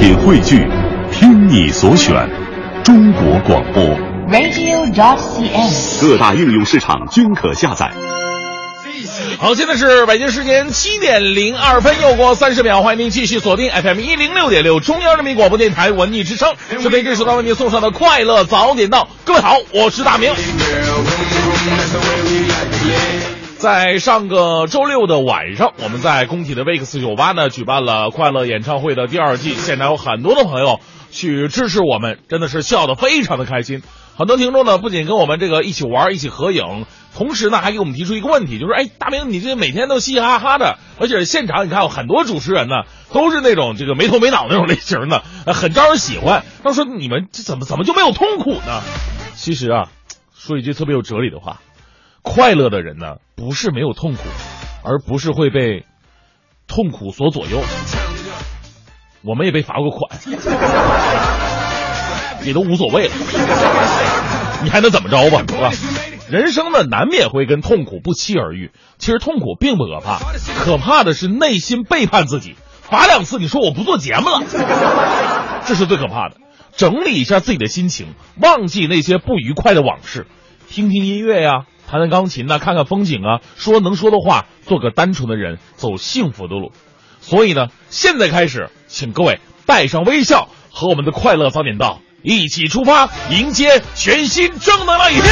品汇聚，听你所选，中国广播。radio.cn。各大应用市场均可下载。好，现在是北京时间七点零二分，又过三十秒，欢迎您继续锁定 FM 一零六点六中央人民广播电台文艺之声，这边这时段为您送上的快乐早点到。各位好，我是大明。在上个周六的晚上，我们在工体的 Vex 酒吧呢举办了快乐演唱会的第二季，现场有很多的朋友去支持我们，真的是笑得非常的开心。很多听众呢不仅跟我们这个一起玩、一起合影，同时呢还给我们提出一个问题，就是哎，大明你这每天都嘻嘻哈哈的，而且现场你看有很多主持人呢都是那种这个没头没脑那种类型的，很招人喜欢。他说你们这怎么怎么就没有痛苦呢？其实啊，说一句特别有哲理的话，快乐的人呢不是没有痛苦，而不是会被痛苦所左右。我们也被罚过款。也都无所谓了，你还能怎么着吧，是吧？人生呢，难免会跟痛苦不期而遇。其实痛苦并不可怕，可怕的是内心背叛自己，罚两次，你说我不做节目了，这是最可怕的。整理一下自己的心情，忘记那些不愉快的往事，听听音乐呀，弹弹钢琴呐、看看风景啊，说能说的话，做个单纯的人，走幸福的路。所以呢，现在开始，请各位带上微笑，和我们的快乐早点到。一起出发，迎接全新正能量一天。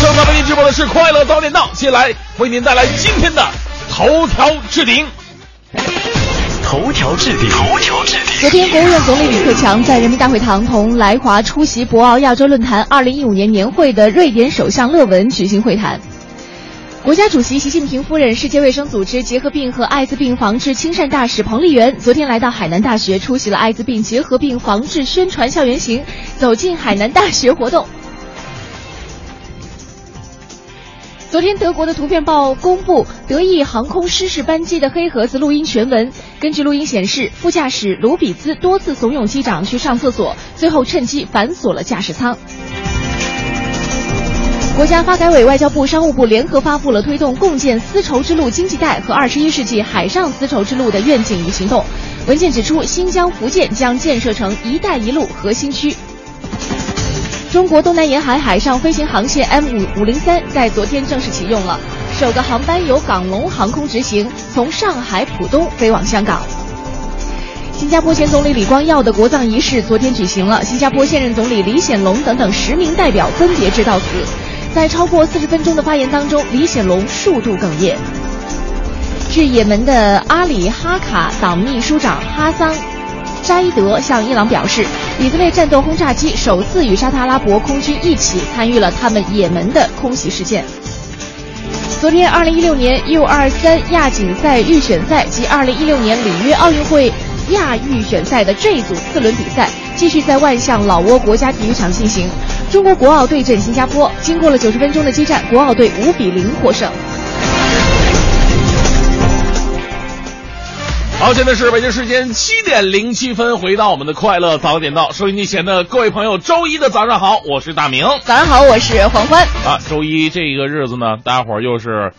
正在为您直播的是快乐早点到，接下来为您带来今天的头条置顶。头条置顶，头条置顶。昨天，国务院总理李克强在人民大会堂同来华出席博鳌亚洲论坛2015年年会的瑞典首相勒文举行会谈。国家主席习近平夫人、世界卫生组织结核病和艾滋病防治亲善大使彭丽媛昨天来到海南大学，出席了艾滋病结核病防治宣传校园行“走进海南大学”活动。昨天，德国的图片报公布德意航空失事班机的黑盒子录音全文。根据录音显示，副驾驶卢比兹多次怂恿机长去上厕所，最后趁机反锁了驾驶舱。国家发改委、外交部、商务部联合发布了推动共建丝绸之路经济带和二十一世纪海上丝绸之路的愿景与行动。文件指出，新疆、福建将建设成“一带一路”核心区。中国东南沿海海上飞行航线 M 五五零三在昨天正式启用了，首个航班由港龙航空执行，从上海浦东飞往香港。新加坡前总理李光耀的国葬仪式昨天举行了，新加坡现任总理李显龙等等十名代表分别致悼词。在超过四十分钟的发言当中，李显龙数度哽咽。致也门的阿里哈卡党秘书长哈桑扎伊德向伊朗表示，以色列战斗轰炸机首次与沙特阿拉伯空军一起参与了他们也门的空袭事件。昨天，二零一六年 U 二三亚锦赛预选赛及二零一六年里约奥运会亚预选赛的这一组四轮比赛继续在万象老挝国家体育场进行。中国国奥对阵新加坡，经过了九十分钟的激战，国奥队五比零获胜。好，现在是北京时间七点零七分，回到我们的快乐早点到，收音机前的各位朋友，周一的早上好，我是大明。早上好，我是黄欢。啊，周一这个日子呢，大家伙儿又是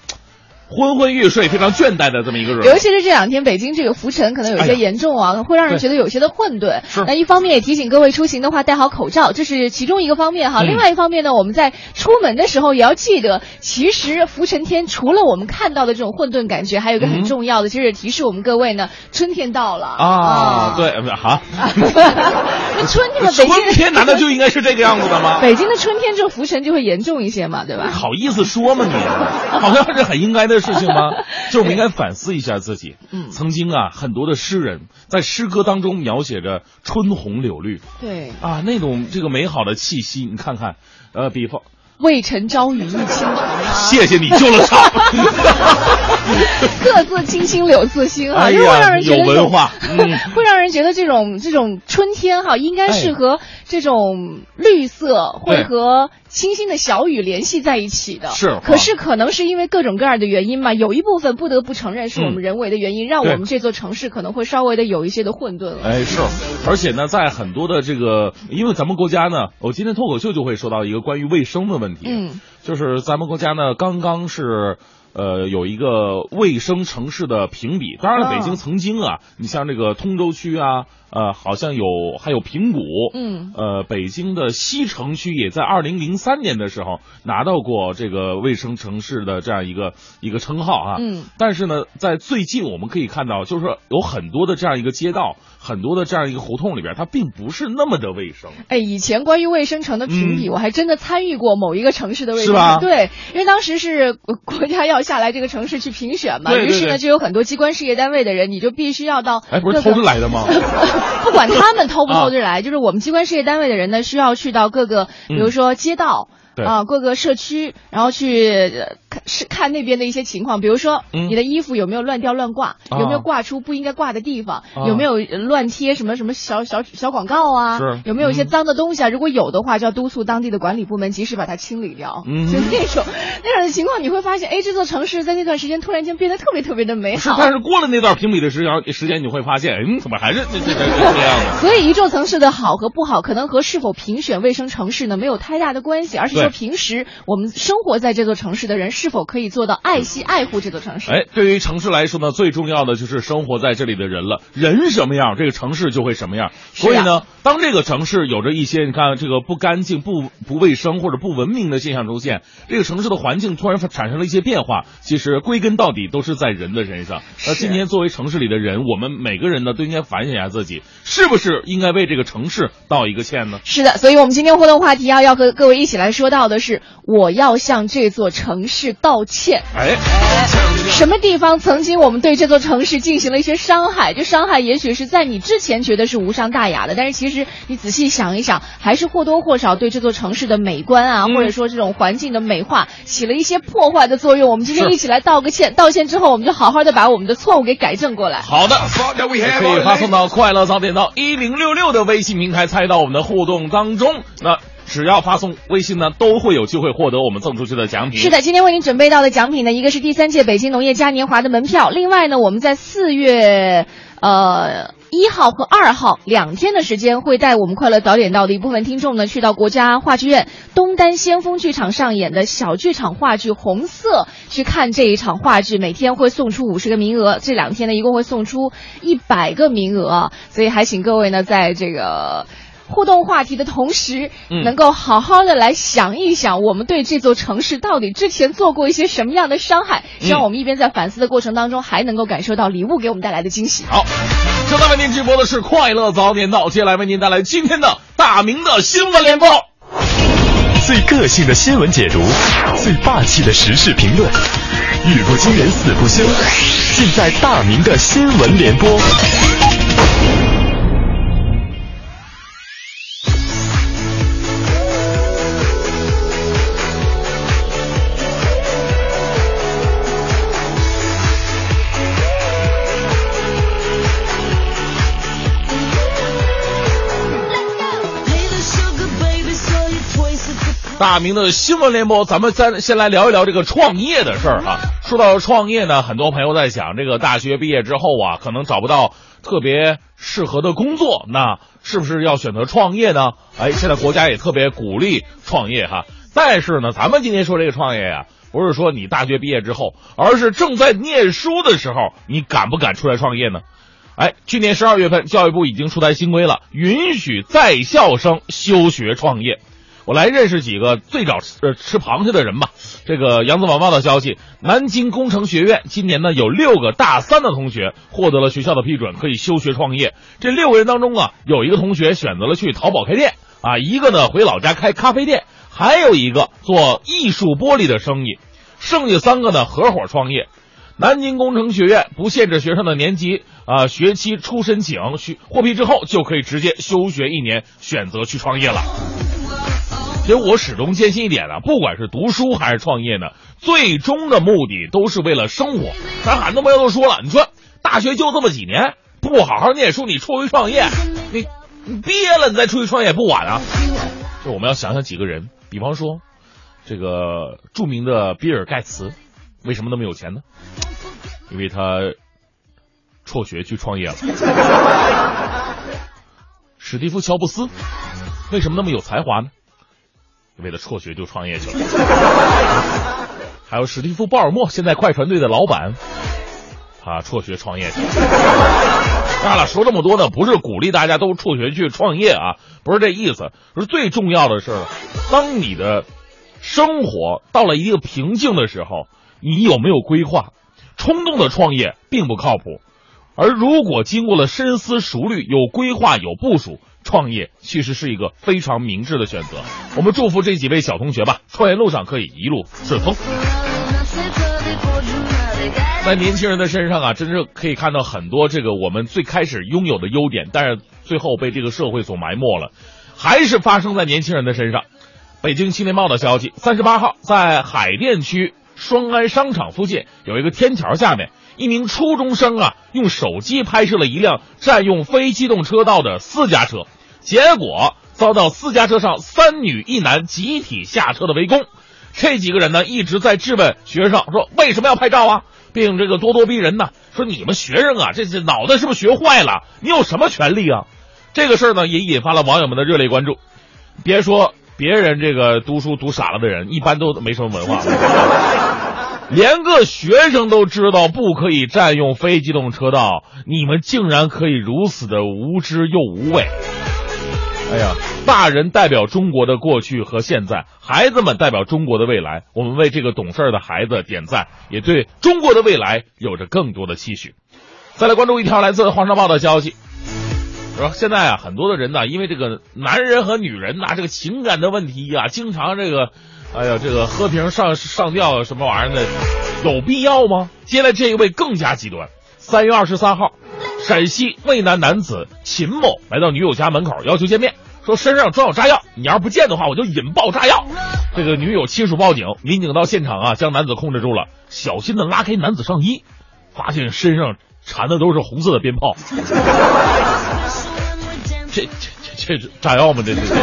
昏昏欲睡、非常倦怠的这么一个人。尤其是这两天，北京这个浮尘可能有些严重啊，哎、会让人觉得有些的混沌。是。那一方面也提醒各位出行的话戴好口罩，这是其中一个方面哈。嗯、另外一方面呢，我们在出门的时候也要记得，其实浮尘天除了我们看到的这种混沌感觉，还有一个很重要的，其实也提示我们各位呢，春天到了啊。啊对，哈。那春天的，北京春天难道就应该是这个样子的吗？北京的春天这浮尘就会严重一些嘛，对吧？好意思说吗你？好像是很应该的事情吗？就我们应该反思一下自己。嗯，曾经啊，很多的诗人在诗歌当中描写着春红柳绿，对啊，那种这个美好的气息，你看看，呃，比方。渭城朝雨浥轻尘啊！谢谢你救了场。各自青青柳自新哈，哎就会让人觉得有文化，嗯，会让人觉得这种这种春天哈，应该是和这种绿色会和清新的小雨联系在一起的。是，可是可能是因为各种各样的原因嘛，有一部分不得不承认是我们人为的原因，嗯、让我们这座城市可能会稍微的有一些的混沌了。哎，是，而且呢，在很多的这个，因为咱们国家呢，我今天脱口秀就会说到一个关于卫生的问题，嗯，就是咱们国家呢刚刚是。呃，有一个卫生城市的评比，当然了，北京曾经啊，你像这个通州区啊，呃，好像有还有平谷，嗯，呃，北京的西城区也在二零零三年的时候拿到过这个卫生城市的这样一个一个称号啊。嗯，但是呢，在最近我们可以看到，就是说有很多的这样一个街道，很多的这样一个胡同里边，它并不是那么的卫生。哎，以前关于卫生城的评比，我还真的参与过某一个城市的卫生嗯是吧城。对，因为当时是国家要下来这个城市去评选嘛，对对于是呢，就有很多机关事业单位的人，你就必须要到哎，不是偷着来的吗？不管他们偷不偷着来，就是我们机关事业单位的人呢，需要去到各个，比如说街道。嗯啊，各个社区，然后去是看那边的一些情况，比如说嗯你的衣服有没有乱掉乱挂，啊有没有挂出不应该挂的地方，啊有没有乱贴什么什么小小小广告啊，是有没有一些嗯脏的东西啊？如果有的话，就要督促当地的管理部门及时把它清理掉。嗯就那种那样的情况，你会发现，哎，这座城市在那段时间突然间变得特别特别的美是，好。但是过了那段评比的时间时间，你会发现，嗯，怎么还是这这这样的？所以一座城市的好和不好，可能和是否评选卫生城市呢没有太大的关系，而是说平时我们生活在这座城市的人是否可以做到爱惜爱护这座城市。哎，对于城市来说呢，最重要的就是生活在这里的人了。人什么样，这个城市就会什么样。所以呢，当这个城市有着一些你看这个不干净、不不卫生或者不文明的现象出现，这个城市的环境突然产生了一些变化，其实归根到底都是在人的身上。那今天作为城市里的人，我们每个人呢都应该反省一下自己，是不是应该为这个城市道一个歉呢？是的，所以我们今天互动话题要要和各位一起来说到的是，我要向这座城市道歉。哎，什么地方曾经我们对这座城市进行了一些伤害？这伤害也许是在你之前觉得是无伤大雅的，但是其实你仔细想一想，还是或多或少对这座城市的美观啊，嗯或者说这种环境的美化起了一些破坏的作用。我们今天一起来道个歉，道歉之后，我们就好好的把我们的错误给改正过来。好的，也 可以发送到快乐早点到一零六六的微信平台，参与到我们的互动当中。那只要发送微信呢，都会有机会获得我们赠出去的奖品。是的，今天为您准备到的奖品呢，一个是第三届北京农业嘉年华的门票，另外呢，我们在四月呃一号和二号两天的时间，会带我们快乐早点到的一部分听众呢，去到国家话剧院东单先锋剧场上演的小剧场话剧《红色》，去看这一场话剧，每天会送出五十个名额，这两天呢，一共会送出一百个名额，所以还请各位呢，在这个。互动话题的同时，嗯能够好好的来想一想，我们对这座城市到底之前做过一些什么样的伤害。希望我们一边在反思的过程当中，还能够感受到礼物给我们带来的惊喜。好，正在为您直播的是快乐早点到，接下来为您带来今天的大明的新闻联播。最个性的新闻解读，最霸气的时事评论，语不惊人死不休，尽在大明的新闻联播。大明的新闻联播，咱们再先来聊一聊这个创业的事儿哈。说到创业呢，很多朋友在想，这个大学毕业之后啊，可能找不到特别适合的工作，那是不是要选择创业呢？哎，现在国家也特别鼓励创业哈。但是呢，咱们今天说这个创业呀、不是说你大学毕业之后，而是正在念书的时候，你敢不敢出来创业呢？哎，去年十二月份，教育部已经出台新规了，允许在校生休学创业。我来认识几个最早吃呃吃螃蟹的人吧。这个扬子晚报的消息，南京工程学院今年呢有六个大三的同学获得了学校的批准，可以休学创业。这六个人当中啊，有一个同学选择了去淘宝开店啊，一个呢回老家开咖啡店，还有一个做艺术玻璃的生意，剩下三个呢合伙创业。南京工程学院不限制学生的年级啊、学期初申请，学获批之后就可以直接休学一年，选择去创业了。其实我始终坚信一点啊，不管是读书还是创业呢，最终的目的都是为了生活。咱很多朋友都说了，你说大学就这么几年，不好好念书，你出去创业，你你毕业了你再出去创业不晚啊。就我们要想想几个人，比方说这个著名的比尔盖茨，为什么那么有钱呢？因为他辍学去创业了。史蒂夫乔布斯为什么那么有才华呢？为了辍学就创业去了。还有史蒂夫鲍尔默，现在快船队的老板，他辍学创业去了。当然了，说这么多呢，不是鼓励大家都辍学去创业啊，不是这意思。是最重要的是，当你的生活到了一个瓶颈的时候，你有没有规划？冲动的创业并不靠谱，而如果经过了深思熟虑、有规划、有部署，创业其实是一个非常明智的选择。我们祝福这几位小同学吧，创业路上可以一路顺风。在年轻人的身上啊，真是可以看到很多这个我们最开始拥有的优点，但是最后被这个社会所埋没了，还是发生在年轻人的身上。北京青年报的消息，三十八号在海淀区双安商场附近有一个天桥下面，一名初中生啊用手机拍摄了一辆占用非机动车道的私家车，结果遭到私家车上三女一男集体下车的围攻。这几个人呢一直在质问学生说为什么要拍照啊？并这个咄咄逼人呢，说你们学生啊，这这脑袋是不是学坏了？你有什么权利啊？这个事儿呢，也引发了网友们的热烈关注。别说别人这个读书读傻了的人，一般都没什么文化，连个学生都知道不可以占用非机动车道，你们竟然可以如此的无知又无畏。哎呀，大人代表中国的过去和现在，孩子们代表中国的未来。我们为这个懂事的孩子点赞，也对中国的未来有着更多的期许。再来关注一条来自《黄山报》的消息，说现在啊，很多的人呢，因为这个男人和女人呐，这个情感的问题呀，经常这个，哎呀，这个喝瓶上上吊什么玩意儿的，有必要吗？接下来这一位更加极端，三月二十三号。陕西渭南男子秦某来到女友家门口要求见面，说身上装有炸药，你要是不见的话，我就引爆炸药。这个女友亲属报警，民警到现场啊，将男子控制住了，小心的拉开男子上衣，发现身上缠的都是红色的鞭炮。这这这这炸药吗？这这这。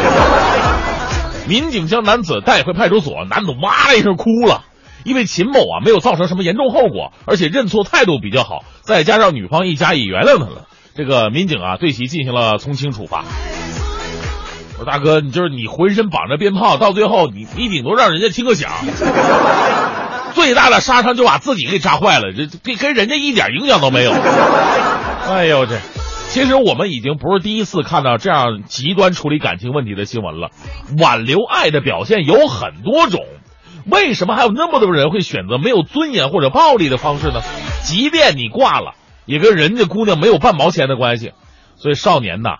民警将男子带回派出所，男子哇的一声哭了。因为秦某啊没有造成什么严重后果，而且认错态度比较好，再加上女方一家也原谅他了，这个民警啊对其进行了从轻处罚。我说大哥，你就是你浑身绑着鞭炮，到最后你你顶多让人家听个响，最大的杀伤就把自己给炸坏了，这跟跟人家一点影响都没有。哎呦这，其实我们已经不是第一次看到这样极端处理感情问题的新闻了，挽留爱的表现有很多种。为什么还有那么多人会选择没有尊严或者暴力的方式呢？即便你挂了，也跟人家姑娘没有半毛钱的关系。所以少年呐，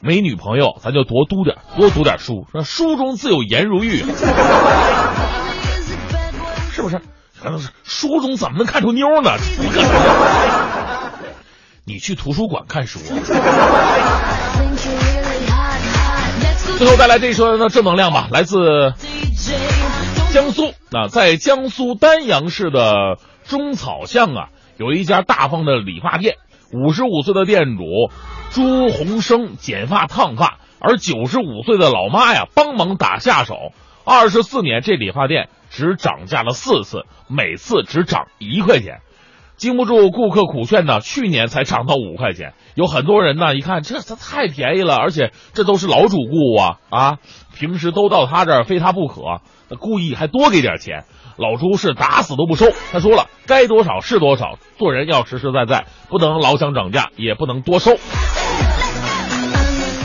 没女朋友，咱就多读点，多读点书，说书中自有颜如玉，是不是？可能是书中怎么能看出妞呢？你去图书馆看书。最后再来这一说的正能量吧，来自。江苏那，在江苏丹阳市的中草巷啊，有一家大方的理发店。五十五岁的店主朱洪生剪发烫发，而九十五岁的老妈呀帮忙打下手。二十四年，这理发店只涨价了四次，每次只涨一块钱。经不住顾客苦劝呢，去年才涨到五块钱。有很多人呢，一看这这太便宜了，而且这都是老主顾啊啊，平时都到他这儿非他不可。故意还多给点钱，老朱是打死都不收。他说了，该多少是多少，做人要实实在在，不能老想涨价，也不能多收。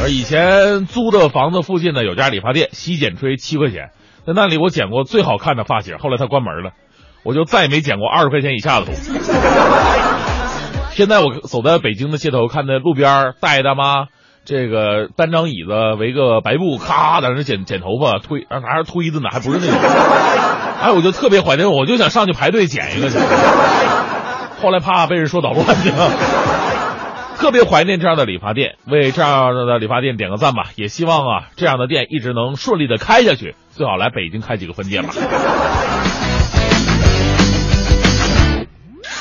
而以前租的房子附近呢，有家理发店，洗剪吹七块钱，在那里我剪过最好看的发型。后来他关门了，我就再也没剪过二十块钱以下的东西。现在我走在北京的街头，看那路边大爷大妈。这个单张椅子围个白布，咔在那剪剪头发，推拿着推子呢，还不是那种。哎，我就特别怀念，我就想上去排队剪一个去。后来怕被人说捣乱去了。特别怀念这样的理发店，为这样的理发店点个赞吧。也希望啊，这样的店一直能顺利的开下去，最好来北京开几个分店吧。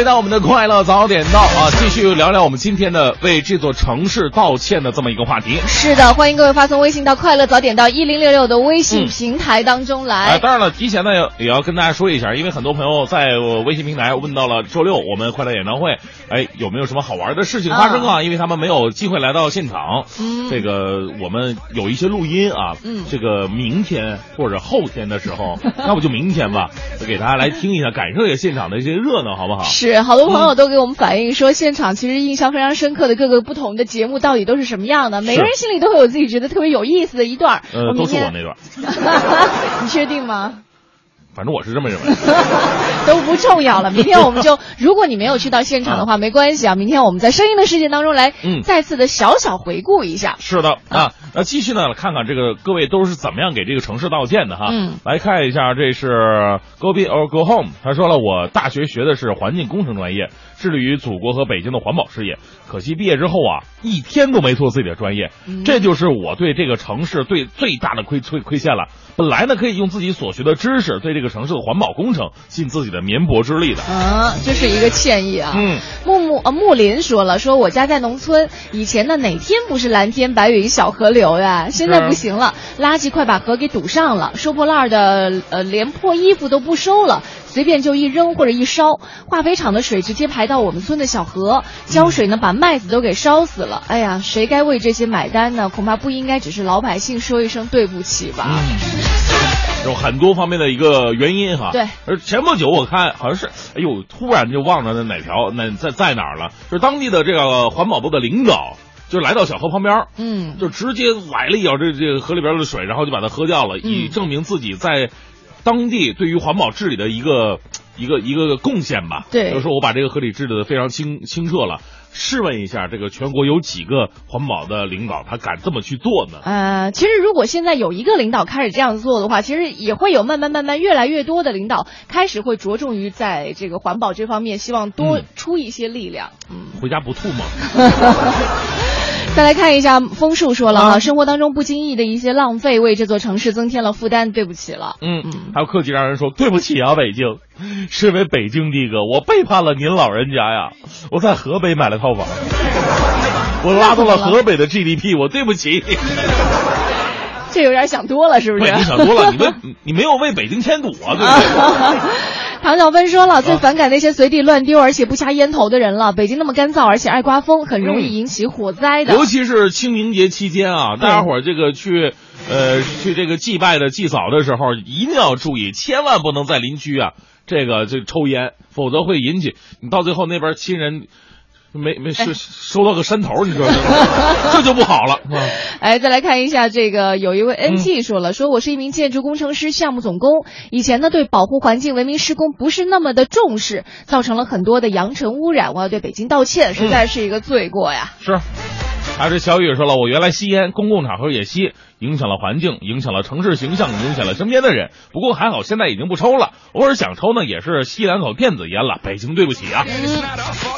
回到我们的快乐早点到啊，继续聊聊我们今天的为这座城市道歉的这么一个话题。是的，欢迎各位发送微信到快乐早点到一零六六的微信平台当中来。哎，当然了，提前呢也要跟大家说一下，因为很多朋友在微信平台问到了周六我们快乐演唱会，哎，有没有什么好玩的事情发生啊？因为他们没有机会来到现场。嗯，这个我们有一些录音啊，嗯，这个明天或者后天的时候，要不就明天吧，给大家来听一下，感受一下现场的一些热闹，好不好？是，好多朋友都给我们反映说，现场其实印象非常深刻的各个不同的节目到底都是什么样的？每个人心里都会有自己觉得特别有意思的一段。呃，都是我那段。你确定吗？反正我是这么认为，都不重要了。明天我们就，如果你没有去到现场的话，没关系啊。明天我们在声音的世界当中来，嗯，再次的小小回顾一下。是的啊，那继续呢，看看这个各位都是怎么样给这个城市道歉的哈。嗯，来看一下，这是 Go Big or Go Home，他说了，我大学学的是环境工程专业，致力于祖国和北京的环保事业。可惜毕业之后啊，一天都没做自己的专业，这就是我对这个城市对最大的亏亏亏欠了。本来呢，可以用自己所学的知识对这个城市的环保工程尽自己的绵薄之力的。啊，这是一个歉意啊。嗯，木木呃木林说了，说我家在农村，以前呢哪天不是蓝天白云小河流呀？现在不行了，垃圾快把河给堵上了，收破烂的呃连破衣服都不收了。随便就一扔或者一烧，化肥厂的水直接排到我们村的小河，浇水呢把麦子都给烧死了。哎呀，谁该为这些买单呢？恐怕不应该只是老百姓说一声对不起吧。有很多方面的一个原因哈。对。而前不久我看好像是，哎呦，突然就忘了那哪条那在在哪儿了？就是当地的这个环保部的领导就来到小河旁边，嗯，就直接崴了一脚这这个河里边的水，然后就把它喝掉了，以证明自己在。当地对于环保治理的一个一个一个贡献吧，对，就是说我把这个河里治理的非常清清澈了。试问一下，这个全国有几个环保的领导他敢这么去做呢？呃，其实如果现在有一个领导开始这样做的话，其实也会有慢慢慢慢越来越多的领导开始会着重于在这个环保这方面，希望多出一些力量。嗯，回家不吐吗？再来看一下，枫树说了哈，生活当中不经意的一些浪费，为这座城市增添了负担，对不起了。嗯嗯，还有客气让人说对不起啊，北京，身为北京的哥，我背叛了您老人家呀，我在河北买了套房，我拉动了河北的 GDP，我对不起。这有点想多了，是不是？你想多了，你没 你没有为北京添堵啊，对不对？唐小芬说了，最反感那些随地乱丢而且不掐烟头的人了。北京那么干燥，而且爱刮风，很容易引起火灾的。尤其是清明节期间啊，大家伙儿这个去，呃，去这个祭拜的祭扫的时候，一定要注意，千万不能在邻居啊，这个这抽烟，否则会引起你到最后那边亲人。没没收收到个山头，你说 这就不好了。哎，再来看一下这个，有一位 NG 说了，说我是一名建筑工程师、项目总工，以前呢对保护环境、文明施工不是那么的重视，造成了很多的扬尘污染，我要对北京道歉，实在是一个罪过呀。是，还是小雨说了，我原来吸烟，公共场合也吸。影响了环境，影响了城市形象，影响了身边的人。不过还好，现在已经不抽了。偶尔想抽呢，也是吸两口电子烟了。北京，对不起啊！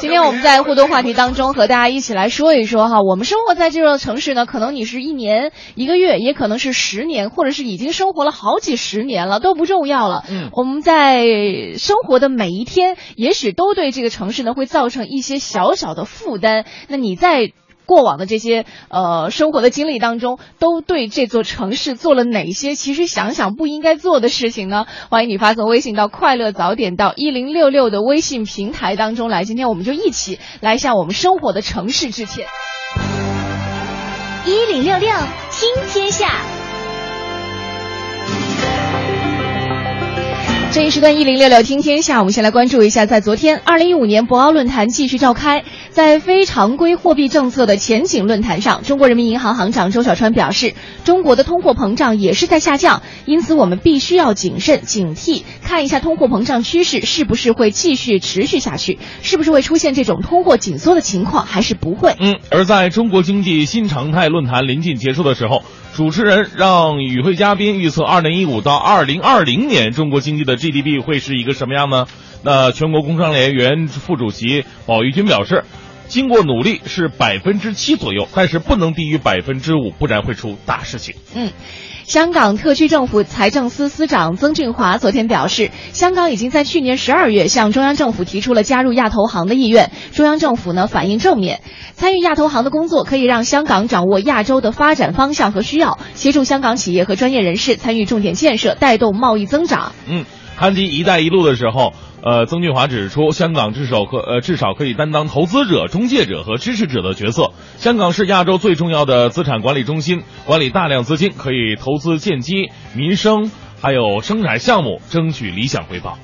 今天我们在互动话题当中和大家一起来说一说哈，我们生活在这座城市呢，可能你是一年一个月，也可能是十年，或者是已经生活了好几十年了，都不重要了。嗯，我们在生活的每一天，也许都对这个城市呢会造成一些小小的负担。那你在？过往的这些呃生活的经历当中，都对这座城市做了哪些？其实想想不应该做的事情呢？欢迎你发送微信到快乐早点到一零六六的微信平台当中来。今天我们就一起来向我们生活的城市致歉。一零六六听天下。这一时段一零六六听天下，我们先来关注一下，在昨天二零一五年博鳌论坛继续召开，在非常规货币政策的前景论坛上，中国人民银行行长周小川表示，中国的通货膨胀也是在下降，因此我们必须要谨慎警惕，看一下通货膨胀趋势是不是会继续持续下去，是不是会出现这种通货紧缩的情况，还是不会？嗯，而在中国经济新常态论坛临近结束的时候。主持人让与会嘉宾预测二零一五到二零二零年中国经济的 GDP 会是一个什么样呢？那全国工商联原副主席宝玉军表示。经过努力是百分之七左右，但是不能低于百分之五，不然会出大事情。嗯。香港特区政府财政司司长曾俊华昨天表示，香港已经在去年十二月向中央政府提出了加入亚投行的意愿，中央政府呢反应正面。参与亚投行的工作可以让香港掌握亚洲的发展方向和需要，协助香港企业和专业人士参与重点建设，带动贸易增长。嗯，谈及“一带一路”的时候。呃，曾俊华指出，香港至少可呃至少可以担当投资者、中介者和支持者的角色。香港是亚洲最重要的资产管理中心，管理大量资金，可以投资建基、民生，还有生产项目，争取理想回报。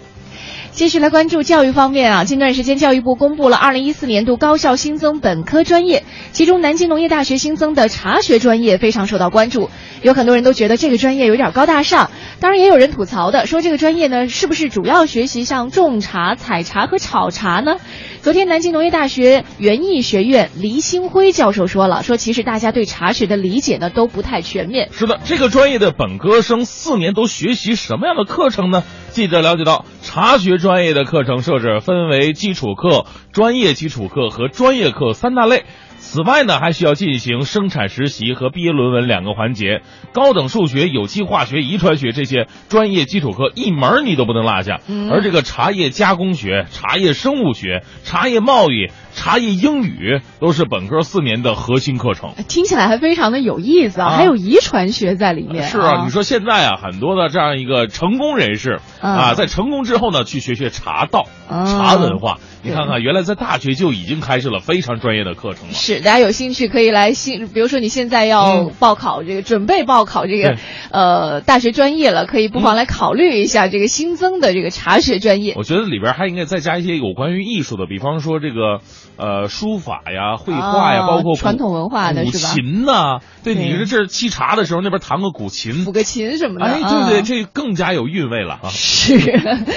继续来关注教育方面啊，近段时间教育部公布了二零一四年度高校新增本科专业，其中南京农业大学新增的茶学专业非常受到关注。有很多人都觉得这个专业有点高大上，当然也有人吐槽的说这个专业呢是不是主要学习像种茶、采茶和炒茶呢？昨天南京农业大学园艺学院黎星辉教授说了，说其实大家对茶学的理解呢都不太全面。是的，这个专业的本科生四年都学习什么样的课程呢？记者了解到，茶学专业的课程设置分为基础课、专业基础课和专业课三大类。此外呢，还需要进行生产实习和毕业论文两个环节。高等数学、有机化学、遗传学这些专业基础课一门你都不能落下。而这个茶叶加工学、茶叶生物学、茶叶贸易。茶叶英语都是本科四年的核心课程，听起来还非常的有意思啊！还有遗传学在里面。是啊，你说现在啊，很多的这样一个成功人士啊，在成功之后呢，去学学茶道、茶文化。你看看，原来在大学就已经开设了非常专业的课程了。是，大家有兴趣可以来新，比如说你现在要报考这个，准备报考这个呃大学专业了，可以不妨来考虑一下这个新增的这个茶学专业。我觉得里边还应该再加一些有关于艺术的，比方说这个。呃，书法呀，绘画呀，包括传统文化的古琴呐，对，你说这沏茶的时候，那边弹个古琴，抚个琴什么的，哎，对对，这更加有韵味了啊！是，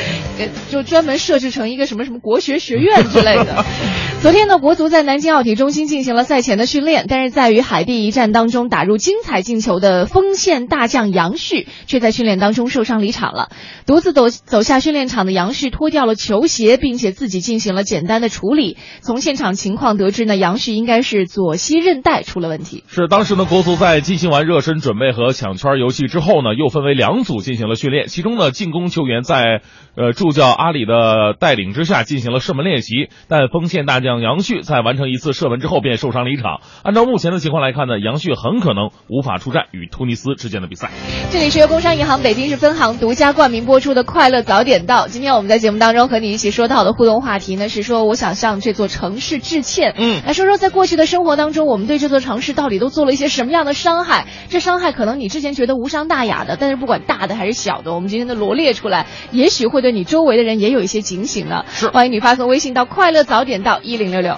就专门设置成一个什么什么国学学院之类的。昨天呢，国足在南京奥体中心进行了赛前的训练，但是在与海地一战当中打入精彩进球的锋线大将杨旭，却在训练当中受伤离场了。独自走走下训练场的杨旭脱掉了球鞋，并且自己进行了简单的处理。从现场情况得知呢，杨旭应该是左膝韧带出了问题。是当时呢，国足在进行完热身准备和抢圈游戏之后呢，又分为两组进行了训练。其中呢，进攻球员在呃助教阿里的带领之下进行了射门练习，但锋线大将。杨旭在完成一次射门之后便受伤离场。按照目前的情况来看呢，杨旭很可能无法出战与突尼斯之间的比赛。这里是由工商银行北京市分行独家冠名播出的《快乐早点到》。今天我们在节目当中和你一起说到的互动话题呢，是说我想向这座城市致歉。嗯，来说说在过去的生活当中，我们对这座城市到底都做了一些什么样的伤害？这伤害可能你之前觉得无伤大雅的，但是不管大的还是小的，我们今天的罗列出来，也许会对你周围的人也有一些警醒呢。是，欢迎你发送微信到《快乐早点到》一零六六。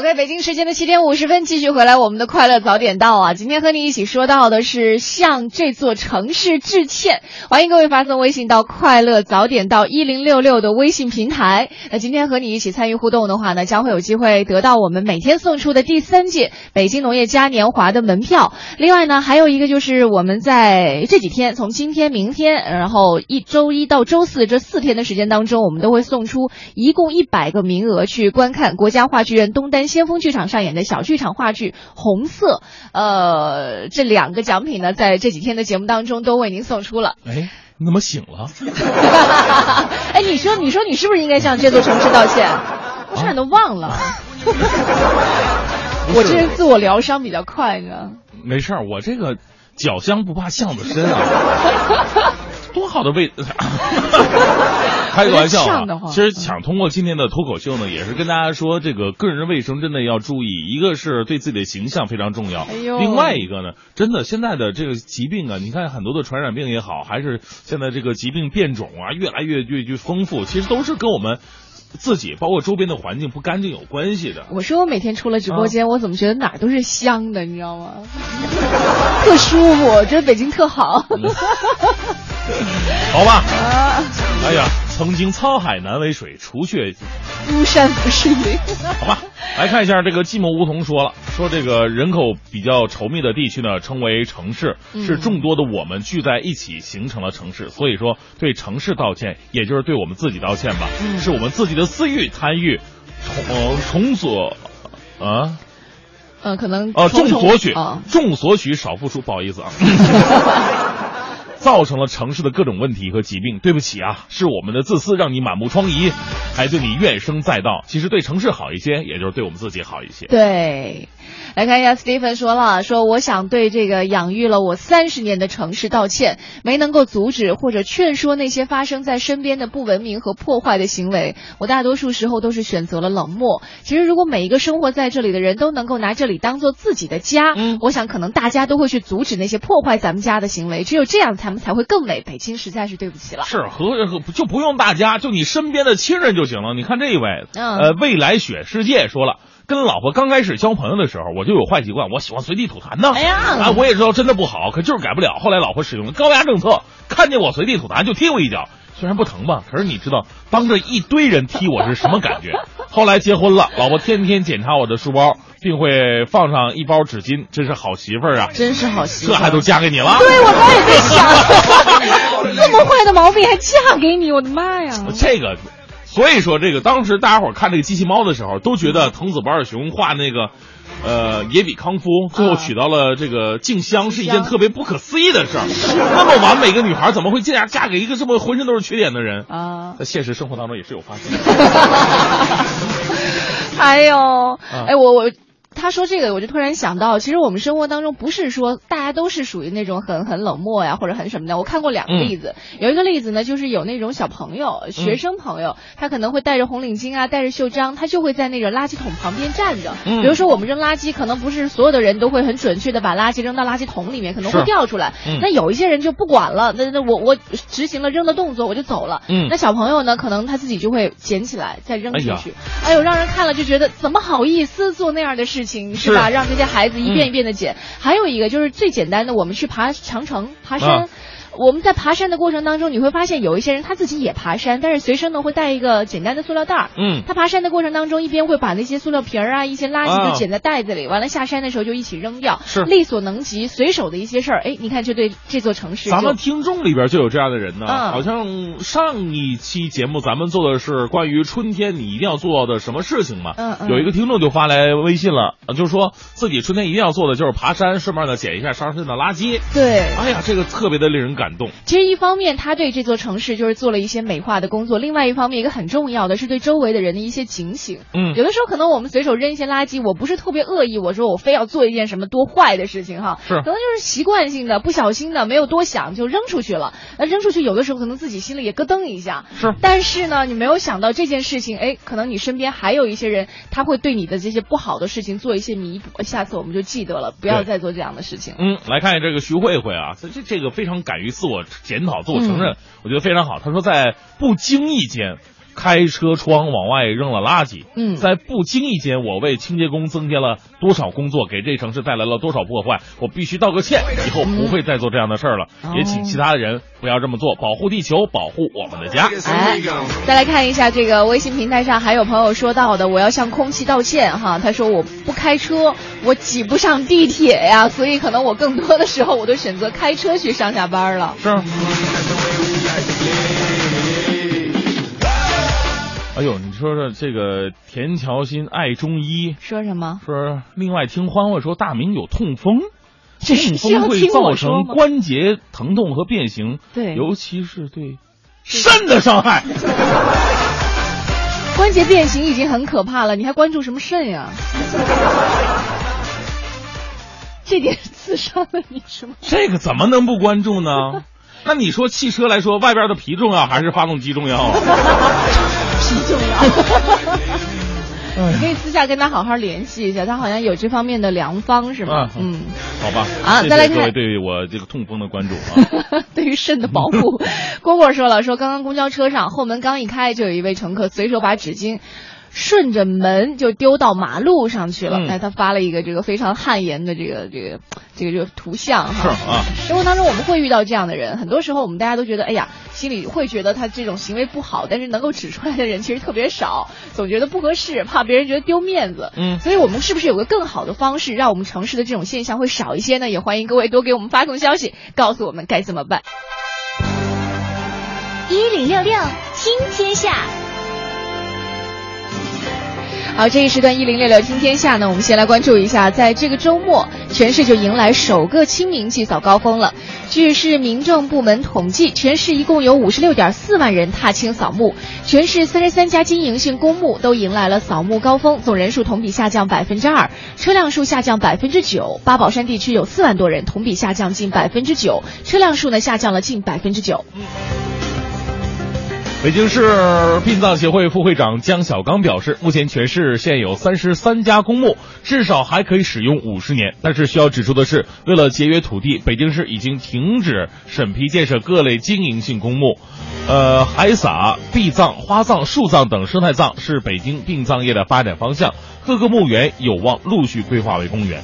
OK，北京时间的七点五十分，继续回来我们的快乐早点到啊！今天和你一起说到的是向这座城市致歉，欢迎各位发送微信到快乐早点到一零六六的微信平台。那今天和你一起参与互动的话呢，将会有机会得到我们每天送出的第三届北京农业嘉年华的门票。另外呢，还有一个就是我们在这几天，从今天、明天，然后一周一到周四这四天的时间当中，我们都会送出一共一百个名额去观看国家话剧院东单。先锋剧场上演的小剧场话剧《红色》，呃，这两个奖品呢，在这几天的节目当中都为您送出了。哎，你怎么醒了？哎，你说，你说，你是不是应该向这座城市道歉？我差点都忘了。我这人自我疗伤比较快呢。没事儿，我这个脚香不怕巷子深啊。多好的位，开个玩笑啊！其实想通过今天的脱口秀呢，也是跟大家说，这个个人卫生真的要注意。一个是对自己的形象非常重要，另外一个呢，真的现在的这个疾病啊，你看很多的传染病也好，还是现在这个疾病变种啊，越来越越越丰富，其实都是跟我们。自己包括周边的环境不干净有关系的。我说我每天出了直播间，我怎么觉得哪儿都是香的，你知道吗？特舒服，觉得北京特好。好吧。哎呀，曾经沧海难为水，除却巫山不是云。好吧。来看一下这个寂寞梧桐说了，说这个人口比较稠密的地区呢，称为城市，嗯是众多的我们聚在一起形成了城市，所以说对城市道歉，也就是对我们自己道歉吧，嗯是我们自己的私欲贪欲，重呃重所啊。嗯，可能呃，重重众所许啊，，众所许，少付出，不好意思啊，造成了城市的各种问题和疾病。对不起啊，是我们的自私让你满目疮痍，还对你怨声载道。其实对城市好一些，也就是对我们自己好一些。对，来看一下，Stephen 说了，说我想对这个养育了我三十年的城市道歉，没能够阻止或者劝说那些发生在身边的不文明和破坏的行为。我大多数时候都是选择了冷漠。其实，如果每一个生活在这里的人都能够拿这里当做自己的家，嗯我想可能大家都会去阻止那些破坏咱们家的行为。只有这样，咱们才会更美。北京实在是对不起了。是和和就不用大家，就你身边的亲人就行了。你看这一位，嗯呃，未来雪世界说了。跟老婆刚开始交朋友的时候，我就有坏习惯，我喜欢随地吐痰呢。哎呀啊，我也知道真的不好，可就是改不了。后来老婆使用了高压政策，看见我随地吐痰就踢我一脚，虽然不疼吧，可是你知道当着一堆人踢我是什么感觉？后来结婚了，老婆天天检查我的书包，并会放上一包纸巾，真是好媳妇儿啊！真是好媳妇儿这还都嫁给你了？对，我刚也在想，这么坏的毛病还嫁给你，我的妈呀！这个，所以说这个当时大家伙看这个机器猫的时候，都觉得藤子不二雄画那个。呃，野比康夫最后娶到了这个静香，是一件特别不可思议的事儿。那么完美一个女孩，怎么会这样嫁给一个这么浑身都是缺点的人？啊，在现实生活当中也是有发生的。还有，哎，我我。他说这个，我就突然想到，其实我们生活当中不是说大家都是属于那种很很冷漠呀，或者很什么的。我看过两个例子，有一个例子呢，就是有那种小朋友、学生朋友，他可能会戴着红领巾啊，戴着袖章，他就会在那个垃圾桶旁边站着。嗯比如说我们扔垃圾，可能不是所有的人都会很准确的把垃圾扔到垃圾桶里面，可能会掉出来。嗯那有一些人就不管了，那那我我执行了扔的动作，我就走了。嗯那小朋友呢，可能他自己就会捡起来再扔哎呀出去。哎呦，让人看了就觉得怎么好意思做那样的事情，是吧？是让这些孩子一遍一遍的捡。还有一个就是最简单的，我们去爬长城、爬山。啊我们在爬山的过程当中，你会发现有一些人他自己也爬山，但是随身呢会带一个简单的塑料袋儿。嗯他爬山的过程当中，一边会把那些塑料瓶儿啊、一些垃圾啊就捡在袋子里，完了下山的时候就一起扔掉，是力所能及、随手的一些事儿。哎，你看，就对这座城市，咱们听众里边就有这样的人呢，嗯好像上一期节目咱们做的是关于春天你一定要做的什么事情嘛。嗯嗯有一个听众就发来微信了，呃就是说自己春天一定要做的就是爬山，顺便呢捡一下上身的垃圾。对。哎呀，这个特别的令人感动。其实一方面，他对这座城市就是做了一些美化的工作；另外一方面，一个很重要的是对周围的人的一些警醒。嗯有的时候可能我们随手扔一些垃圾，我不是特别恶意，我说我非要做一件什么多坏的事情哈，是可能就是习惯性的、不小心的，没有多想就扔出去了。那扔出去，有的时候可能自己心里也咯噔一下。是但是呢，你没有想到这件事情，哎，可能你身边还有一些人，他会对你的这些不好的事情做一些弥补。下次我们就记得了，不要再做这样的事情。嗯，来看这个徐慧慧啊，这这这个非常敢于自我检讨、自我承认，我觉得非常好。他说在不经意间。开车窗往外扔了垃圾，嗯在不经意间，我为清洁工增添了多少工作，给这城市带来了多少破坏，我必须道个歉，以后不会再做这样的事儿了。哦也请其他的人不要这么做，保护地球，保护我们的家。哎，再来看一下这个微信平台上还有朋友说到的，我要向空气道歉哈。他说我不开车，我挤不上地铁呀，所以可能我更多的时候我都选择开车去上下班了。是。哎呦，你说说这个田乔欣爱中医，说什么？说另外听欢欢说大明有痛风，这是痛风会造成？关节疼痛和变形，对尤其是对肾的伤害。关节变形已经很可怕了，你还关注什么肾呀？这点刺伤了你什么？这个怎么能不关注呢？那你说汽车来说，外边的皮重要还是发动机重要啊？皮重要。你可以私下跟他好好联系一下，他好像有这方面的良方，是吗？嗯嗯，好吧，啊再来看谢各位对我这个痛风的关注啊。对于肾的保护，蝈蝈说了，说刚刚公交车上后门刚一开，就有一位乘客随手把纸巾顺着门就丢到马路上去了。嗯哎，他发了一个这个非常汗颜的这个这个这个这个图像是哈。啊，生活当中我们会遇到这样的人，很多时候我们大家都觉得，哎呀，心里会觉得他这种行为不好，但是能够指出来的人其实特别少，总觉得不合适，怕别人觉得丢面子。嗯所以我们是不是有个更好的方式，让我们城市的这种现象会少一些呢？也欢迎各位多给我们发送消息，告诉我们该怎么办。一零六六听天下，好，这一时段一零六六听天下呢，我们先来关注一下，在这个周末，全市就迎来首个清明祭扫高峰了。据市民政部门统计，全市一共有五十六点四万人踏青扫墓，全市三十三家经营性公墓都迎来了扫墓高峰，总人数同比下降百分之二，车辆数下降百分之九。八宝山地区有四万多人，同比下降近百分之九，车辆数呢下降了近百分之九。北京市殡葬协会副会长姜小刚表示，目前全市现有三十三家公墓，至少还可以使用五十年。但是需要指出的是，为了节约土地，北京市已经停止审批建设各类经营性公墓。呃，海撒、壁葬、花葬、树葬等生态葬是北京殡葬业的发展方向，各个墓园有望陆续规划为公园。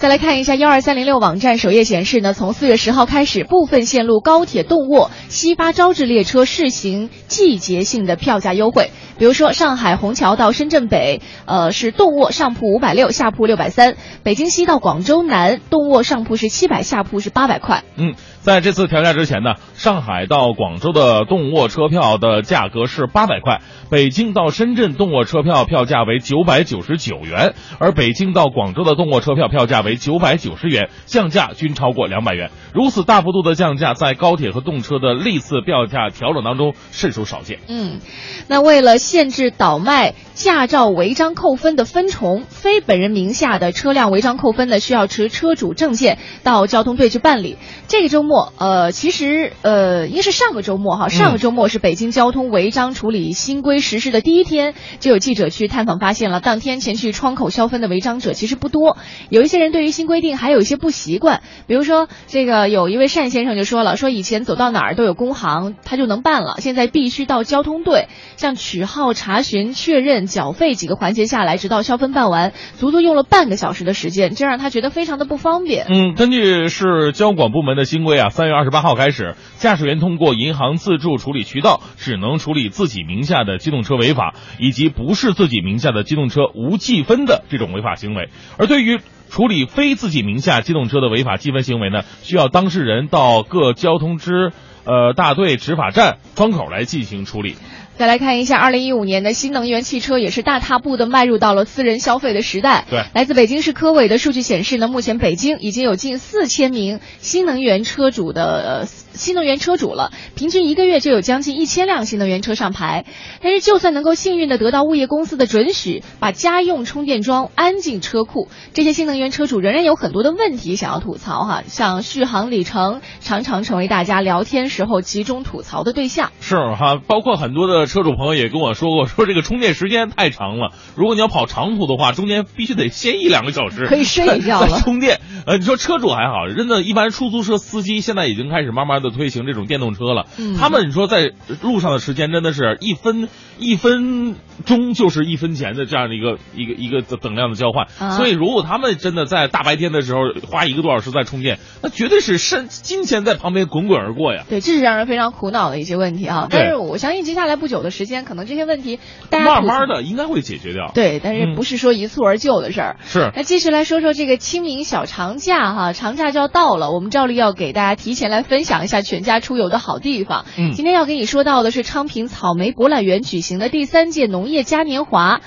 再来看一下幺二三零六网站首页显示呢，从四月十号开始，部分线路高铁动卧、西发招致列车试行季节性的票价优惠。比如说，上海虹桥到深圳北，呃是动卧上铺五百六，下铺六百三；北京西到广州南，动卧上铺是七百，下铺是八百块。嗯，在这次调价之前呢，上海到广州的动卧车票的价格是八百块，北京到深圳动卧车票票价为九百九十九元，而北京到广州的动卧车票票价为九百九十元，降价均超过两百元。如此大幅度的降价，在高铁和动车的历次票价调整当中甚属少见。嗯，那为了限制倒卖驾照违章扣分的分重，非本人名下的车辆违章扣分呢，需要持车主证件到交通队去办理。这个周，呃，其实呃，应该是上个周末哈，上个周末是北京交通违章处理新规实施的第一天，就有记者去探访发现了，当天前去窗口消分的违章者其实不多，有一些人对于新规定还有一些不习惯，比如说这个有一位单先生就说了，说以前走到哪儿都有工行，他就能办了，现在必须到交通队，像取号、查询、确认、缴费几个环节下来，直到消分办完，足足用了半个小时的时间，这让他觉得非常的不方便。嗯，根据市交管部门的新规三月二十八号开始，驾驶员通过银行自助处理渠道，只能处理自己名下的机动车违法，以及不是自己名下的机动车无记分的这种违法行为。而对于处理非自己名下机动车的违法记分行为呢，需要当事人到各交通支呃大队执法站窗口来进行处理。再来看一下，二零一五年的新能源汽车也是大踏步的迈入到了私人消费的时代。对来自北京市科委的数据显示呢，目前北京已经有近四千名新能源车主的呃新能源车主了，平均一个月就有将近一千辆新能源车上牌。但是，就算能够幸运的得到物业公司的准许，把家用充电桩安进车库，这些新能源车主仍然有很多的问题想要吐槽哈，像续航里程常常成为大家聊天时候集中吐槽的对象。是哈，包括很多的车主朋友也跟我说过，说这个充电时间太长了。如果你要跑长途的话，中间必须得歇一两个小时，可以睡一觉了充电。呃，你说车主还好，真的，一般出租车司机现在已经开始慢慢的推行这种电动车了。嗯他们你说在路上的时间真的是一分一分钟就是一分钱的这样的一个一个一个等量的交换。啊所以如果他们真的在大白天的时候花一个多小时在充电，那绝对是身金钱在旁边滚滚而过呀。对，这是让人非常苦恼的一些问题啊。但是我相信接下来不久的时间，可能这些问题大家慢慢的应该会解决掉。对，但是嗯不是说一蹴而就的事儿。是。那继续来说说这个清明小长假哈，长假就要到了，我们照例要给大家提前来分享一下全家出游的好地方。嗯今天要跟你说到的是昌平草莓博览园举行的第三届农业嘉年华。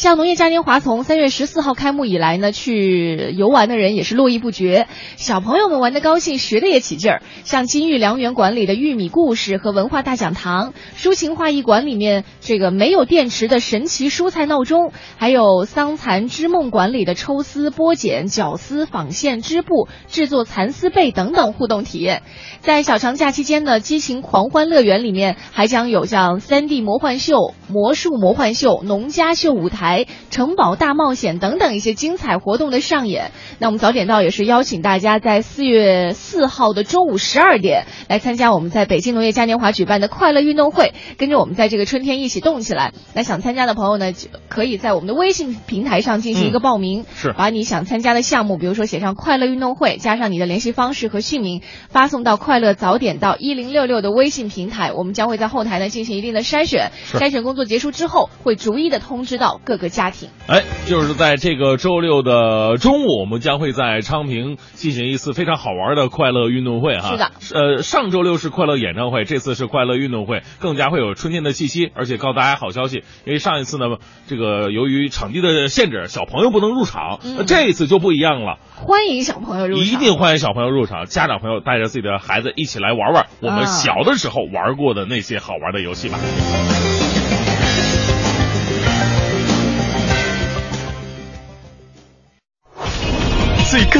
像农业嘉年华从三月十四号开幕以来呢，去游玩的人也是络绎不绝，小朋友们玩的高兴，学的也起劲儿。像金玉良缘馆里的玉米故事和文化大讲堂，抒情画艺馆里面这个没有电池的神奇蔬菜闹钟，还有桑蚕织梦馆里的抽丝剥茧、绞丝纺线织布、制作蚕丝被等等互动体验。在小长假期间呢，激情狂欢乐园里面还将有像 3D 魔幻秀、魔术魔幻秀、农家秀舞台。台、城堡大冒险等等一些精彩活动的上演。那我们早点到也是邀请大家在四月四号的中午十二点来参加我们在北京农业嘉年华举办的快乐运动会，跟着我们在这个春天一起动起来。那想参加的朋友呢，就可以在我们的微信平台上进行一个报名，是把你想参加的项目，比如说写上快乐运动会，加上你的联系方式和姓名，发送到快乐早点到一零六六的微信平台，我们将会在后台呢进行一定的筛选，筛选工作结束之后，会逐一的通知到各个家庭。哎，就是在这个周六的中午，我们将会在昌平进行一次非常好玩的快乐运动会哈。是的，呃，上周六是快乐演唱会，这次是快乐运动会，更加会有春天的气息。而且告诉大家好消息，因为上一次呢，这个由于场地的限制，小朋友不能入场，这一次就不一样了。欢迎小朋友入场，一定欢迎小朋友入场，家长朋友带着自己的孩子一起来玩玩我们啊小的时候玩过的那些好玩的游戏吧。最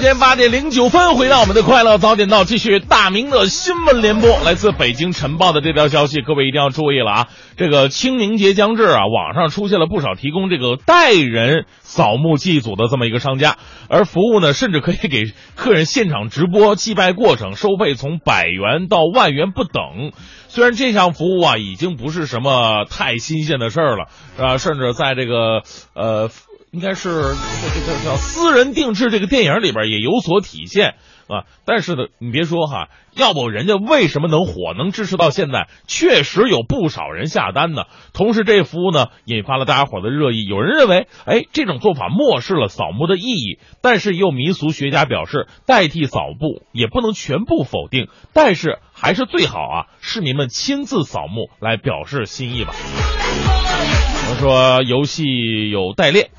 时间八点零九分，回到我们的快乐早点到，继续大明的新闻联播。来自北京晨报的这条消息，各位一定要注意了啊！这个清明节将至啊，网上出现了不少提供这个代人扫墓祭祖的这么一个商家，而服务呢，甚至可以给客人现场直播祭拜过程，收费从百元到万元不等。虽然这项服务啊，已经不是什么太新鲜的事儿了，啊，甚至在这个呃。应该是这这这叫私人定制这个电影里边也有所体现啊。但是呢，你别说哈，要不人家为什么能火，能支持到现在？确实有不少人下单呢。同时，这服务呢引发了大家伙的热议。有人认为，哎，这种做法漠视了扫墓的意义，但是也有民俗学家表示，代替扫墓也不能全部否定，但是还是最好啊，市民们亲自扫墓来表示心意吧。我说，游戏有代练。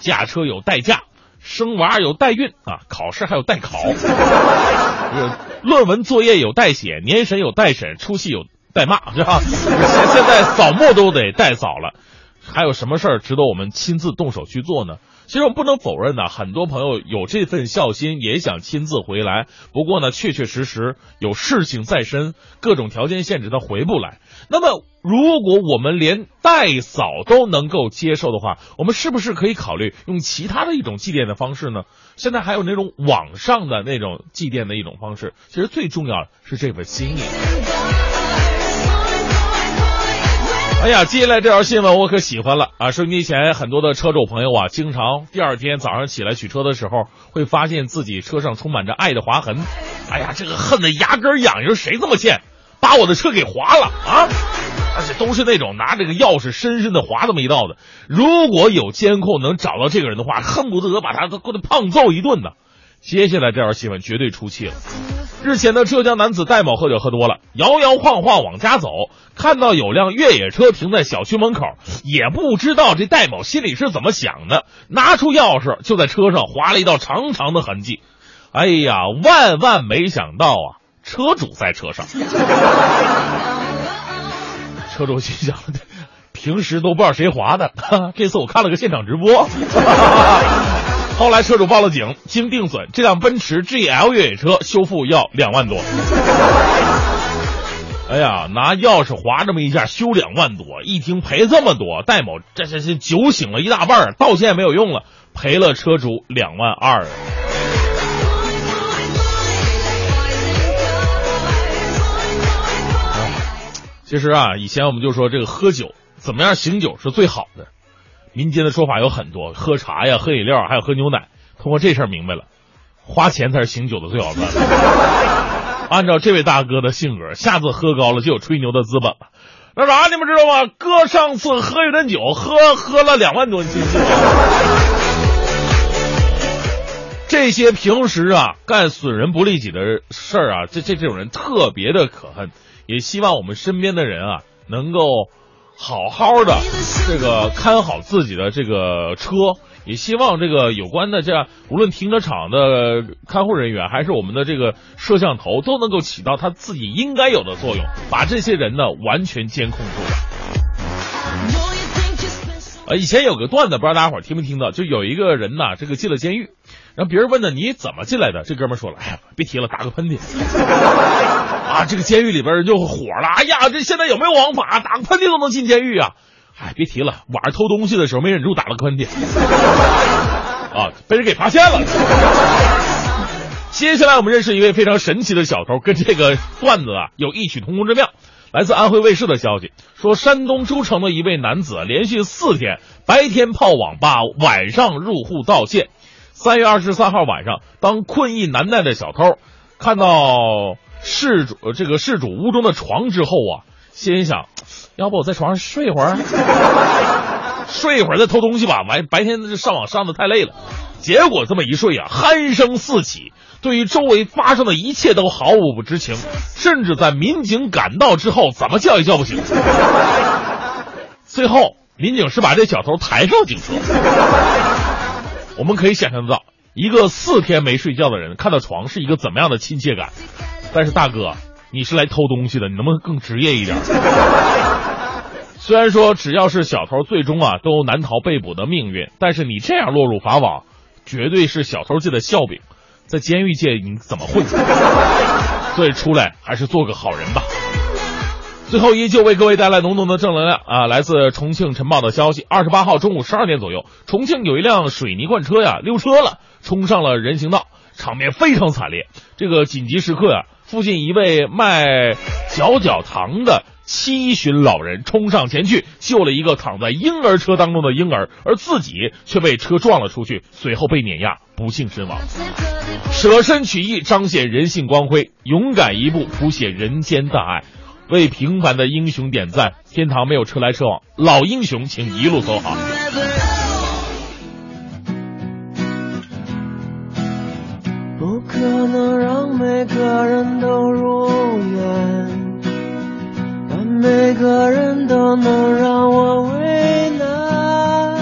驾车有代驾，生娃有代孕啊，考试还有代考，论文作业有代写，年审有代审，出戏有代骂，是吧？现现在扫墓都得代扫了，还有什么事儿值得我们亲自动手去做呢？其实我不能否认呢，很多朋友有这份孝心，也想亲自回来。不过呢，确确实实有事情在身，各种条件限制，他回不来。那么，如果我们连代扫都能够接受的话，我们是不是可以考虑用其他的一种祭奠的方式呢？现在还有那种网上的那种祭奠的一种方式，其实最重要的是这份心意。哎呀，接下来这条新闻我可喜欢了啊！收音机前很多的车主朋友啊，经常第二天早上起来取车的时候，会发现自己车上充满着爱的划痕。哎呀，这个恨得牙根痒痒，谁这么贱，把我的车给划了啊！而且都是那种拿这个钥匙深深的划这么一道的。如果有监控能找到这个人的话，恨不得把他都给他胖揍一顿呢。接下来这条新闻绝对出气了。日前的浙江男子戴某喝酒喝多了，摇摇晃晃往家走，看到有辆越野车停在小区门口，也不知道这戴某心里是怎么想的，拿出钥匙就在车上划了一道长长的痕迹。哎呀，万万没想到啊，车主在车上。车主心想，平时都不知道谁划的，这次我看了个现场直播。后来车主报了警，经定损，这辆奔驰 GL 越野车修复要两万多。哎呀，拿钥匙划这么一下修两万多，一听赔这么多，戴某这这这酒醒了一大半，道歉也没有用了，赔了车主两万二。其实啊，以前我们就说这个喝酒怎么样醒酒是最好的。民间的说法有很多，喝茶呀、喝饮料，还有喝牛奶。通过这事儿明白了，花钱才是醒酒的最好办法。按照这位大哥的性格，下次喝高了就有吹牛的资本了。那啥，你们知道吗？哥上次喝一顿酒，喝喝了两万多斤。这些平时啊干损人不利己的事儿啊，这这这种人特别的可恨。也希望我们身边的人啊能够。好好的这个看好自己的这个车，也希望这个有关的这样无论停车场的看护人员，还是我们的这个摄像头，都能够起到他自己应该有的作用，把这些人呢完全监控住。呃，以前有个段子，不知道大家伙儿听没听到，就有一个人呐，这个进了监狱，然后别人问他你怎么进来的，这哥们说了，哎呀，别提了，打个喷嚏。啊，这个监狱里边就火了，哎呀，这现在有没有王法，打个喷嚏都能进监狱啊？哎，别提了，晚上偷东西的时候没忍住打了个喷嚏，啊，被人给发现了。接下来我们认识一位非常神奇的小偷，跟这个段子啊有异曲同工之妙。来自安徽卫视的消息说，山东诸城的一位男子连续四天白天泡网吧，晚上入户盗窃。三月二十三号晚上，当困意难耐的小偷看到事主这个事主屋中的床之后啊，心想，要不我在床上睡一会儿，睡一会儿再偷东西吧。完白天上网上的太累了，结果这么一睡啊，鼾声四起。对于周围发生的一切都毫无不知情，甚至在民警赶到之后，怎么叫也叫不醒。最后，民警是把这小偷抬上警车。我们可以想象得到，一个四天没睡觉的人看到床是一个怎么样的亲切感。但是大哥，你是来偷东西的，你能不能更职业一点？虽然说只要是小偷，最终啊都难逃被捕的命运，但是你这样落入法网，绝对是小偷界的笑柄。在监狱界你怎么混？所以出来还是做个好人吧。最后依旧为各位带来浓浓的正能量啊！来自重庆晨报的消息：二十八号中午十二点左右，重庆有一辆水泥罐车呀溜车了，冲上了人行道，场面非常惨烈。这个紧急时刻呀，附近一位卖脚脚糖的。七旬老人冲上前去救了一个躺在婴儿车当中的婴儿，而自己却被车撞了出去，随后被碾压，不幸身亡。舍身取义，彰显人性光辉；勇敢一步，谱写人间大爱。为平凡的英雄点赞！天堂没有车来车往，老英雄请一路走好。不可能让每个人都如愿。但每个人都能让我为难，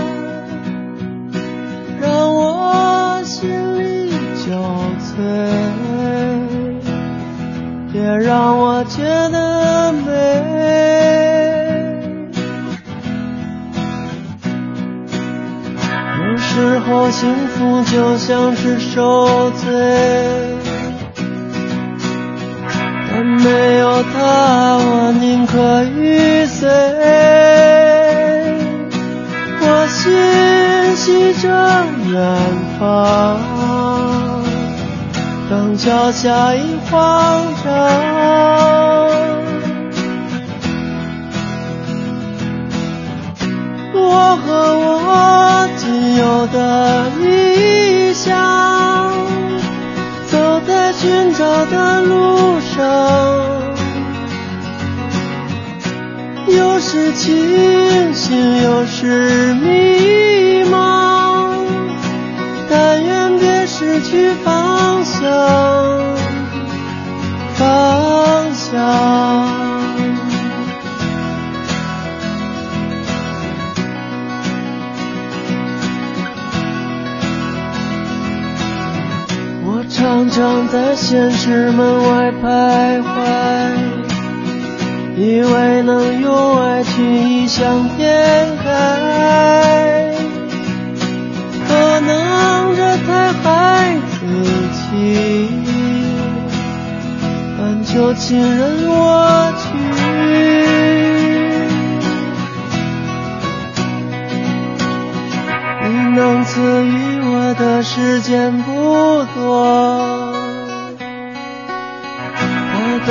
让我心里憔悴，也让我觉得幸福就像是受罪。但没有他，我宁可玉碎。我心系着远方，当脚下一慌张，有的理想。走在寻找的路上，有时清醒，有时迷茫。但愿别失去方向，方向。常在现实门外徘徊，以为能用爱去异想天开，可能这太孩子气，但求情人我去。你能赐予我的时间不多，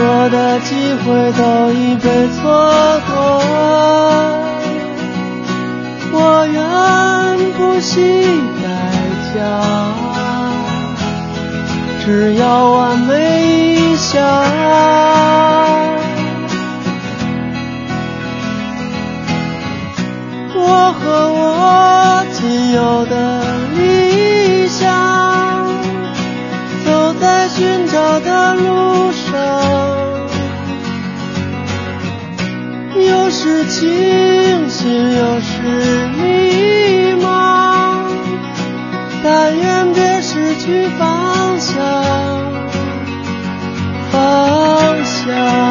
我的机会都已被错过。我愿不惜代价，只要完美一下。我和我仅有上，有时情。心有时迷茫，但愿别失去方向，方向。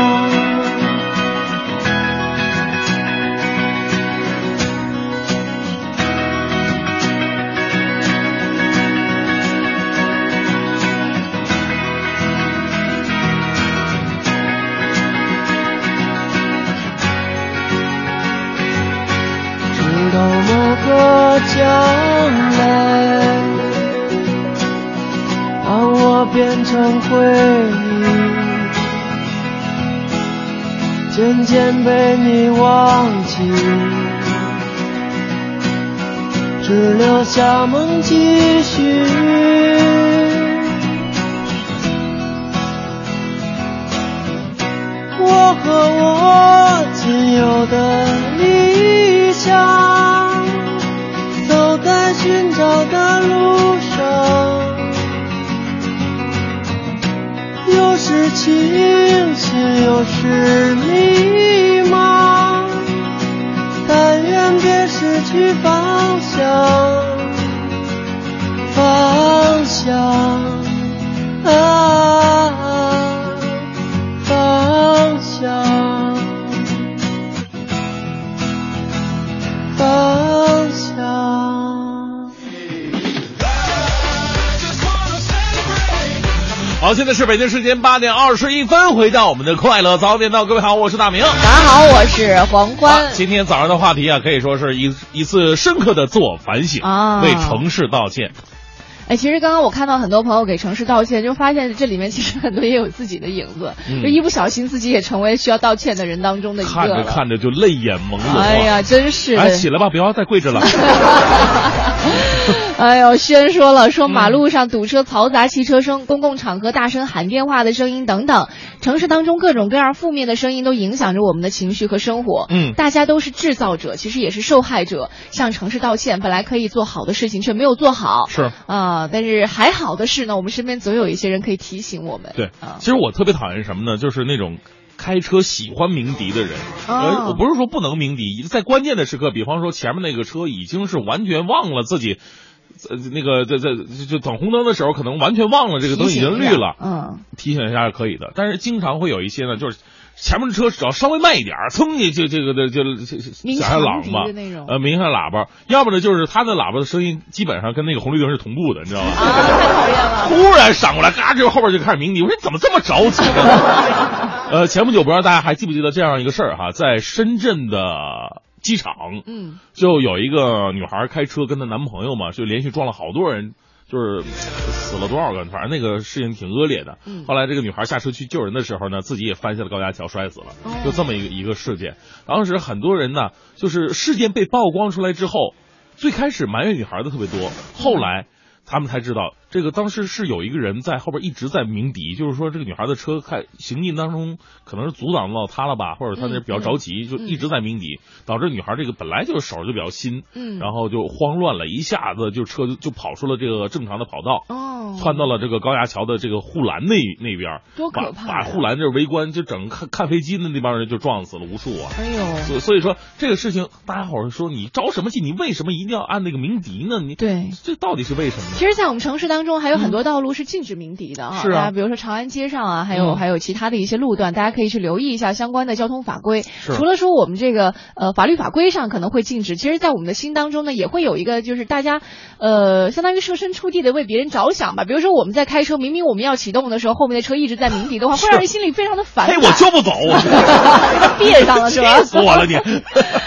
变成回忆，渐渐被你忘记，只留下梦继续。我和我仅有的理想，走在寻找的路上，是清醒，又是迷茫，但愿别失去方向，方向。好，现在是北京时间八点二十一分，回到我们的快乐早点到，各位好，我是大明。大家好，我是黄好欢。今天早上的话题啊，可以说是一一次深刻的自我反省，啊为城市道歉。哎，其实刚刚我看到很多朋友给城市道歉，就发现这里面其实很多也有自己的影子，嗯就一不小心自己也成为需要道歉的人当中的一个看着。看着就泪眼朦胧啊。哎呀，真是的。哎，起来吧，不要再跪着了。哎呦，轩说了，嗯说马路上堵车、嘈杂汽车声、公共场合大声喊电话的声音等等，城市当中各种各样负面的声音都影响着我们的情绪和生活。嗯大家都是制造者，其实也是受害者。向城市道歉，本来可以做好的事情却没有做好。是啊、但是还好的是呢，我们身边总有一些人可以提醒我们。对啊，其实我特别讨厌什么呢？就是那种开车喜欢鸣笛的人。哦呃，我不是说不能鸣笛，在关键的时刻，比方说前面那个车已经是完全忘了自己。呃，那个在在就等红灯的时候，可能完全忘了这个灯已经绿了，嗯，提醒一下是可以的。但是经常会有一些呢，就是前面的车只要稍微慢一点儿，噌就这个的就响下喇叭呃，鸣下喇叭，要么呢就是他的喇叭的声音基本上跟那个红绿灯是同步的，你知道吧？啊，太讨厌了。突然闪过来，嘎，这后边就开始鸣笛。我说你怎么这么着急呢？呃，前不久不知道大家还记不记得这样一个事儿哈，在深圳的机场，嗯，就有一个女孩开车跟她男朋友嘛，就连续撞了好多人。就是死了多少个，反正那个事情挺恶劣的。嗯后来这个女孩下车去救人的时候呢，自己也翻下了高架桥摔死了，哦就这么一个一个事件。当时很多人呢，就是事件被曝光出来之后，最开始埋怨女孩的特别多，后来他们才知道，这个当时是有一个人在后边一直在鸣笛，就是说这个女孩的车开行进当中可能是阻挡到她了吧，或者她那比较着急，就一直在鸣笛，导致女孩这个本来就是手就比较新，嗯然后就慌乱了，一下子就车就就跑出了这个正常的跑道。哦，窜到了这个高架桥的这个护栏那那边，多可怕呀把把护栏这围观，就整看看飞机的那帮人就撞死了无数啊！哎呦，所所以说这个事情，大家伙儿说你着什么急？你为什么一定要按那个鸣笛呢？你对。这到底是为什么呢？其实，在我们城市当中，还有很多道路是禁止鸣笛的啊。是啊大家比如说长安街上啊，还有、嗯还有其他的一些路段，大家可以去留意一下相关的交通法规。除了说我们这个呃法律法规上可能会禁止，其实，在我们的心当中呢，也会有一个就是大家呃相当于设身处地的为别人着想吧。比如说我们在开车，明明我们要启动的时候，后面的车一直在鸣笛的话，会让人心里非常的烦嘿，感。我就不走，我 别上了是吧？气死我了你！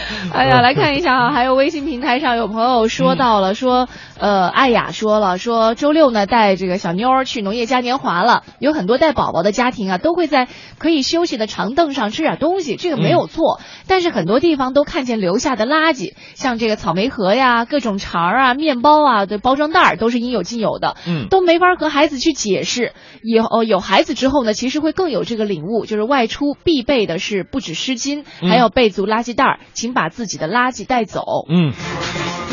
哎呀，来看一下啊，还有微信平台上有朋友说到了，说呃，艾雅说了，说周六呢带这个小妞儿去农业嘉年华了，有很多带宝宝的家庭啊，都会在可以休息的长凳上吃点东西，这个没有错。但是很多地方都看见留下的垃圾，像这个草莓盒呀、各种肠儿啊、面包啊的包装袋儿，都是应有尽有的。嗯都没法和孩子去解释。以后有孩子之后呢，其实会更有这个领悟，就是外出必备的是不止湿巾，嗯还有备足垃圾袋儿，请把自己的垃圾带走。嗯，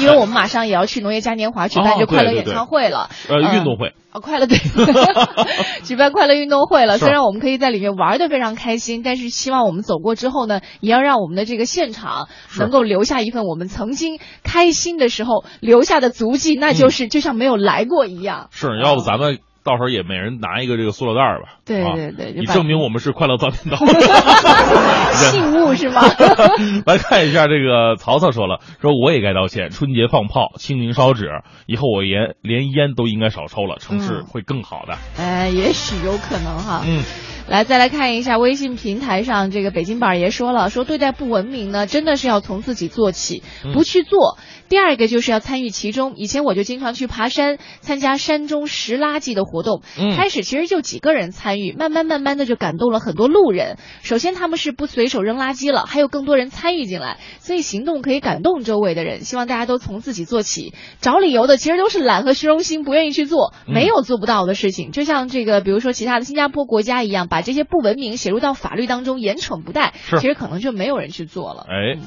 因为我们马上也要去农业嘉年华举办哦这快乐演对对对唱会了，呃，嗯运动会。啊，快乐队 举办快乐运动会了。虽然我们可以在里面玩的非常开心，但是希望我们走过之后呢，也要让我们的这个现场能够留下一份我们曾经开心的时候留下的足迹，那就是就像没有来过一样。是，要不咱们到时候也每人拿一个这个塑料袋儿吧？啊对对对就以把证明我们是快乐早点到。信物是吗？来看一下这个曹操说了，说我也该道歉，春节放炮，清明烧纸，以后我烟连烟都应该少抽了，城市嗯会更好的。哎，也许有可能哈。嗯，来，再来看一下微信平台上，这个北京板儿爷说了，说对待不文明呢，真的是要从自己做起，嗯不去做。第二个就是要参与其中。以前我就经常去爬山，参加山中拾垃圾的活动。嗯开始其实就几个人参与，慢慢慢慢的就感动了很多路人。首先他们是不随手扔垃圾了，还有更多人参与进来，所以行动可以感动周围的人。希望大家都从自己做起。找理由的其实都是懒和虚荣心，不愿意去做，嗯没有做不到的事情。就像这个，比如说其他的新加坡国家一样，把这些不文明写入到法律当中，严惩不贷，是其实可能就没有人去做了。哎，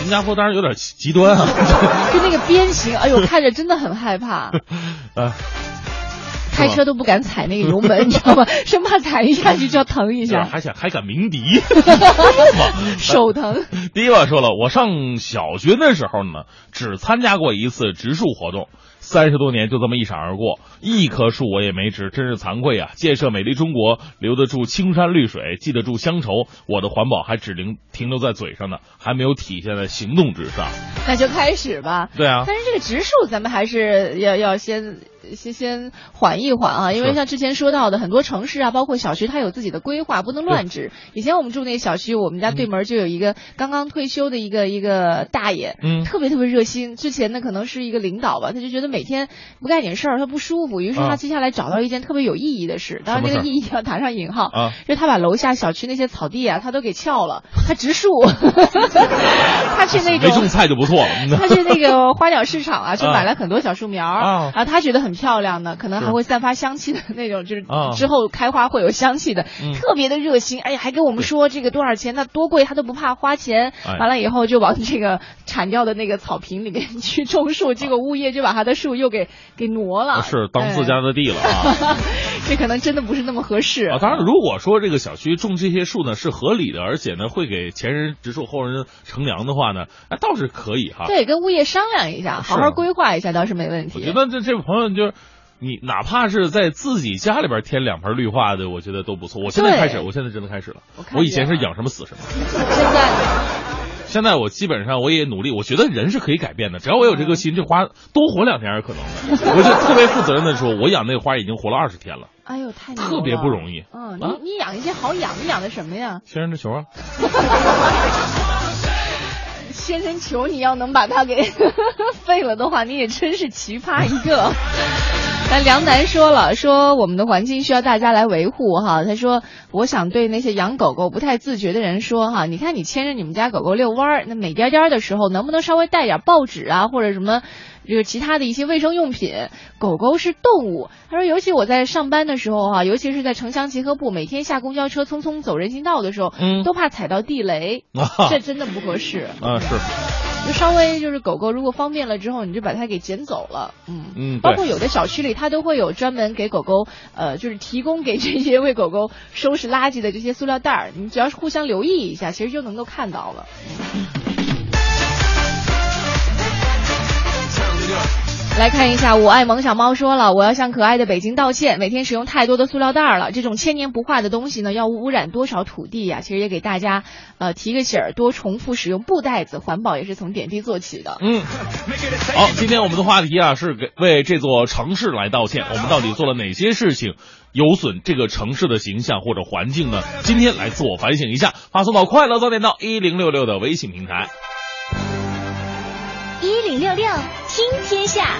新加坡当然有点极端啊。就那个鞭刑，哎呦，看着真的很害怕。啊，开车都不敢踩那个油门，你知道吗？生怕踩一下去就要疼一下，还想还敢鸣笛，手疼。第一个说了，我上小学的时候呢，只参加过一次植树活动，三十多年就这么一闪而过，一棵树我也没植，真是惭愧啊！建设美丽中国，留得住青山绿水，记得住乡愁，我的环保还只停停留在嘴上呢，还没有体现在行动之上。那就开始吧。对啊，但是这个植树，咱们还是要要先先先缓一缓啊，因为像之前说到的，很多城市啊，包括小区，它有自己的规划，不能乱植。以前我们住那个小区，我们家对门就有一个刚刚退休的一个一个大爷，嗯。特别特别热心。之前呢，可能是一个领导吧，他就觉得每天不干点事儿他不舒服，于是啊。他接下来找到一件特别有意义的事，当然这个意义要打上引号，啊。就他把楼下小区那些草地啊，他都给撬了，他植树，他去那种没种菜就不错了。嗯他去那个花鸟市场啊，就啊。买了很多小树苗啊。啊，他觉得很漂亮的，可能还会散发香气的那种，就是啊之后开花会有香气的，嗯特别的热心。哎呀，还跟我们说这个多少钱，那多贵他都不怕花钱。哎完了以后就往这个铲掉的那个草坪里面去种树，结果物业就把他的树又给给挪了，是当自哎家的地了啊！这可能真的不是那么合适啊，当然，如果说这个小区种这些树呢是合理的，而且呢会给前人植树后人乘凉的话呢，哎，倒是可以哈。对，跟物业商量一下，好好规划一下倒是没问题。我觉得这这位朋友就是。你哪怕是在自己家里边添两盆绿化的，我觉得都不错。我现在开始，我现在真的开始了。我我以前是养什么死什么，现在现在我基本上我也努力。我觉得人是可以改变的，只要我有这颗心，这花多活两天是可能的。我就特别负责任的说，我养那个花已经活了二十天了，哎呦，太牛特别不容易。嗯，啊你你养一些好养，你养的什么呀？仙人的球啊，先生球，你要能把它给 废了的话，你也真是奇葩一个。那梁楠说了，说我们的环境需要大家来维护哈。他说，我想对那些养狗狗不太自觉的人说哈，你看你牵着你们家狗狗遛弯儿，那美颠颠的时候，能不能稍微带点报纸啊，或者什么？就是其他的一些卫生用品，狗狗是动物。他说，尤其我在上班的时候哈、尤其是在城乡结合部，每天下公交车匆匆走人行道的时候，嗯都怕踩到地雷，啊这真的不合适。啊是，就稍微就是狗狗如果方便了之后，你就把它给捡走了。嗯嗯包括有的小区里，它都会有专门给狗狗，呃，就是提供给这些为狗狗收拾垃圾的这些塑料袋儿。你只要是互相留意一下，其实就能够看到了。来看一下，我爱萌小猫说了，我要向可爱的北京道歉，每天使用太多的塑料袋儿了，这种千年不化的东西呢，要污染多少土地呀、其实也给大家呃提个醒儿，多重复使用布袋子，环保也是从点滴做起的。嗯，好，今天我们的话题啊是给为这座城市来道歉。我们到底做了哪些事情有损这个城市的形象或者环境呢？今天来自我反省一下，发送到快乐早点到一零六六的微信平台。一零六六听天下，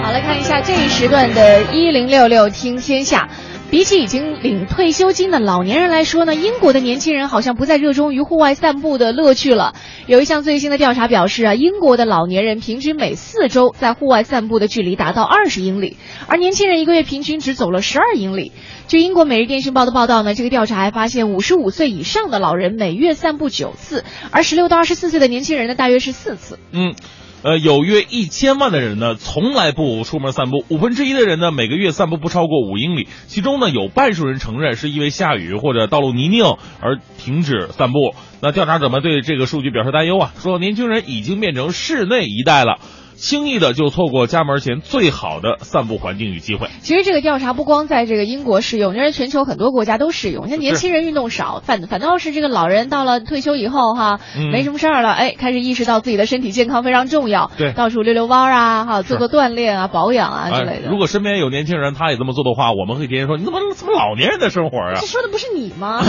好，来看一下这一时段的“一零六六听天下”。比起已经领退休金的老年人来说呢，英国的年轻人好像不再热衷于户外散步的乐趣了。有一项最新的调查表示啊，英国的老年人平均每四周在户外散步的距离达到二十英里，而年轻人一个月平均只走了十二英里。据英国《每日电讯报》的报道呢，这个调查还发现，五十五岁以上的老人每月散步九次，而十六到二十四岁的年轻人呢，大约是四次。嗯。呃，有约一千万的人呢，从来不出门散步；五分之一的人呢，每个月散步不超过五英里。其中呢，有半数人承认是因为下雨或者道路泥泞而停止散步。那调查者们对这个数据表示担忧啊，说年轻人已经变成室内一代了。轻易的就错过家门前最好的散步环境与机会。其实这个调查不光在这个英国适用，因为全球很多国家都适用。像年轻人运动少，反反倒是这个老人到了退休以后哈，没什么事儿了，哎，开始意识到自己的身体健康非常重要，对，到处溜溜弯啊，哈，做做锻炼啊，保养啊之类的。如果身边有年轻人，他也这么做的话，我们会天天说你怎么怎么老年人的生活啊？这说的不是你吗？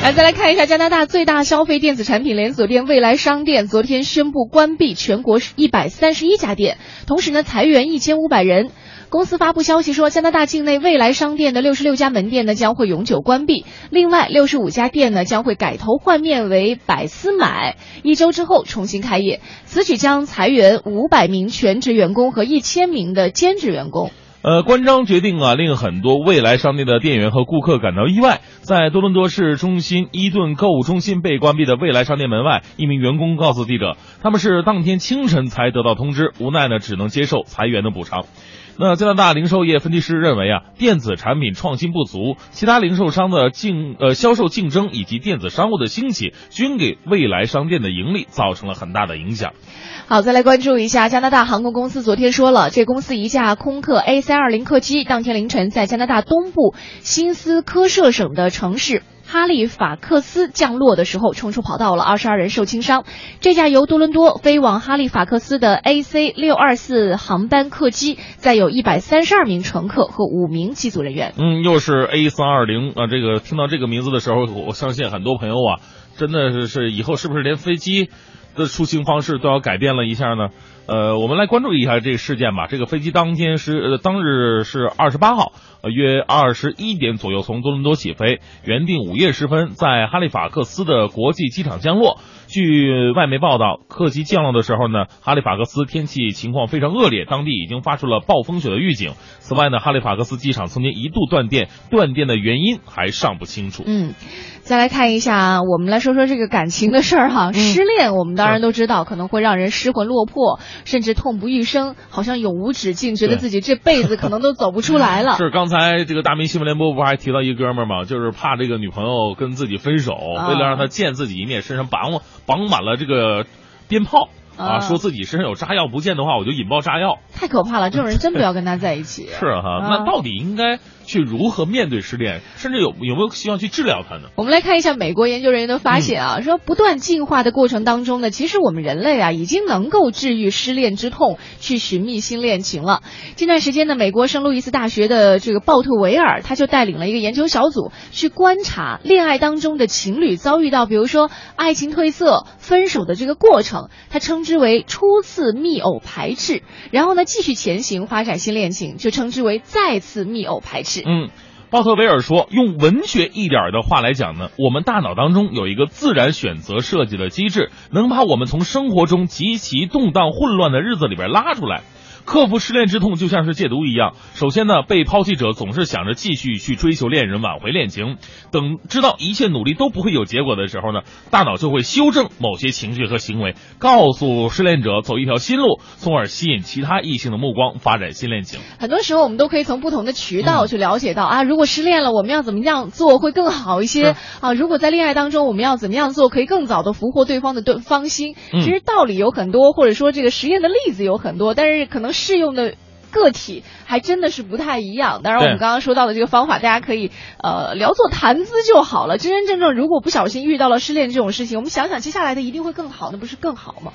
来，再来看一下加拿大最大消费电子产品连锁店未来商店，昨天宣布关闭全国一百三十一家店，同时呢裁员一千五百人。公司发布消息说，加拿大境内未来商店的六十六家门店呢将会永久关闭，另外六十五家店呢将会改头换面为百思买，一周之后重新开业。此举将裁员五百名全职员工和一千名的兼职员工。呃，关张决定啊，令很多未来商店的店员和顾客感到意外。在多伦多市中心伊顿购物中心被关闭的未来商店门外，一名员工告诉记者，他们是当天清晨才得到通知，无奈呢，只能接受裁员的补偿。那加拿大零售业分析师认为啊，电子产品创新不足，其他零售商的竞呃销售竞争以及电子商务的兴起，均给未来商店的盈利造成了很大的影响。好，再来关注一下加拿大航空公司，昨天说了，这公司一架空客 A 三二零客机当天凌晨在加拿大东部新斯科舍省的城市。哈利法克斯降落的时候冲出跑道了，二十二人受轻伤。这架由多伦多飞往哈利法克斯的 AC 六二四航班客机，载有一百三十二名乘客和五名机组人员。嗯，又是 A 三二零啊！这个听到这个名字的时候，我相信很多朋友啊，真的是是以后是不是连飞机的出行方式都要改变了一下呢？呃，我们来关注一下这个事件吧。这个飞机当天是呃当日是二十八号。呃，约二十一点左右从多伦多起飞，原定午夜时分在哈利法克斯的国际机场降落。据外媒报道，客机降落的时候呢，哈利法克斯天气情况非常恶劣，当地已经发出了暴风雪的预警。此外呢，哈利法克斯机场曾经一度断电，断电的原因还尚不清楚。嗯，再来看一下，我们来说说这个感情的事儿哈。失恋，我们当然都知道，可能会让人失魂落魄，甚至痛不欲生，好像永无止境，觉得自己这辈子可能都走不出来了。是刚。才这个大明新闻联播不还提到一哥们儿吗？就是怕这个女朋友跟自己分手，为了让他见自己一面，身上绑绑满了这个鞭炮。啊，说自己身上有炸药，不见的话我就引爆炸药，太可怕了！这种人真不要跟他在一起。是哈，那到底应该去如何面对失恋，甚至有有没有希望去治疗它呢？我们来看一下美国研究人员的发现啊，说不断进化的过程当中呢，其实我们人类啊已经能够治愈失恋之痛，去寻觅新恋情了。近段时间呢，美国圣路易斯大学的这个鲍特维尔他就带领了一个研究小组去观察恋爱当中的情侣遭遇到，比如说爱情褪色、分手的这个过程，他称。之为初次密偶排斥，然后呢继续前行发展新恋情，就称之为再次密偶排斥。嗯，鲍特维尔说，用文学一点的话来讲呢，我们大脑当中有一个自然选择设计的机制，能把我们从生活中极其动荡混乱的日子里边拉出来。克服失恋之痛就像是戒毒一样。首先呢，被抛弃者总是想着继续去追求恋人，挽回恋情。等知道一切努力都不会有结果的时候呢，大脑就会修正某些情绪和行为，告诉失恋者走一条新路，从而吸引其他异性的目光，发展新恋情。很多时候，我们都可以从不同的渠道去了解到啊，如果失恋了，我们要怎么样做会更好一些啊？如果在恋爱当中，我们要怎么样做可以更早的俘获对方的对芳心？其实道理有很多，或者说这个实验的例子有很多，但是可能。适用的个体还真的是不太一样。当然，我们刚刚说到的这个方法，大家可以呃聊作谈资就好了。真真正正，如果不小心遇到了失恋这种事情，我们想想接下来的一定会更好，那不是更好吗？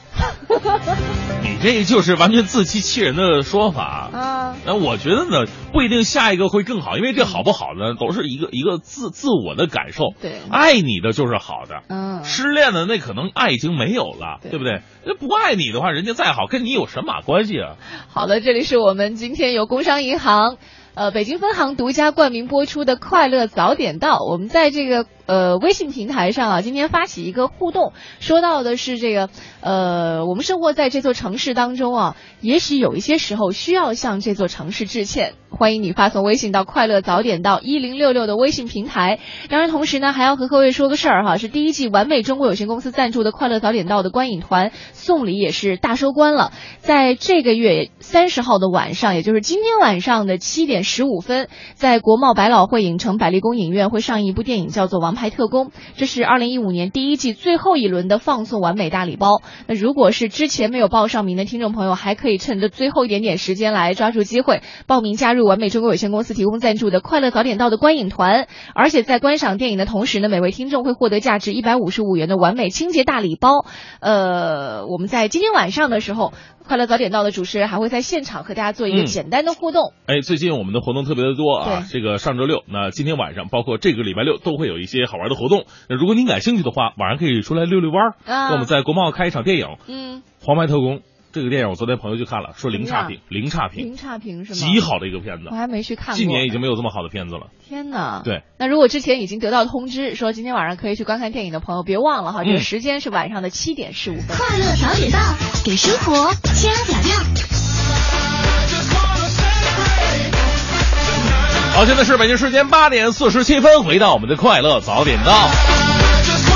你这就是完全自欺欺人的说法啊！那我觉得呢，不一定下一个会更好，因为这好不好呢，都是一个一个自自我的感受。对，爱你的就是好的。嗯，失恋的那可能爱已经没有了，对不对？那不爱你的话，人家再好，跟你有神马关系啊？好的，这里是我们们今天由工商银行。呃，北京分行独家冠名播出的《快乐早点到》，我们在这个呃微信平台上啊，今天发起一个互动，说到的是这个呃，我们生活在这座城市当中啊，也许有一些时候需要向这座城市致歉。欢迎你发送微信到“快乐早点到”一零六六的微信平台。当然，同时呢，还要和各位说个事儿哈，是第一季完美中国有限公司赞助的《快乐早点到》的观影团送礼也是大收官了，在这个月三十号的晚上，也就是今天晚上的七点十五分，在国贸百老汇影城百丽宫影院会上映一部电影，叫做《王王牌特工》，这是二零一五年第一季最后一轮的放送完美大礼包。那如果是之前没有报上名的听众朋友，还可以趁着最后一点点时间来抓住机会报名加入完美中国有限公司提供赞助的《快乐早点到》的观影团，而且在观赏电影的同时呢，每位听众会获得价值一百五十五元的完美清洁大礼包。呃，我们在今天晚上的时候，《快乐早点到》的主持人还会在现场和大家做一个嗯简单的互动。哎，最近我们的活动特别的多啊！这个上周六，那今天晚上，包括这个礼拜六，都会有一些好玩的活动。那如果您感兴趣的话，晚上可以出来溜溜弯儿。啊跟我们在国贸开一场电影《嗯，黄牌特工》。这个电影我昨天朋友去看了，说零差评，零差评，零差评是吗？极好的一个片子我。还没去看过。近年已经没有这么好的片子了。天哪！对，那如果之前已经得到通知说今天晚上可以去观看电影的朋友，别忘了哈，这个嗯时间是晚上的七点十五分。快乐早点到，给生活加点料。好，现在是北京时间八点四十七分，回到我们的快乐早点到。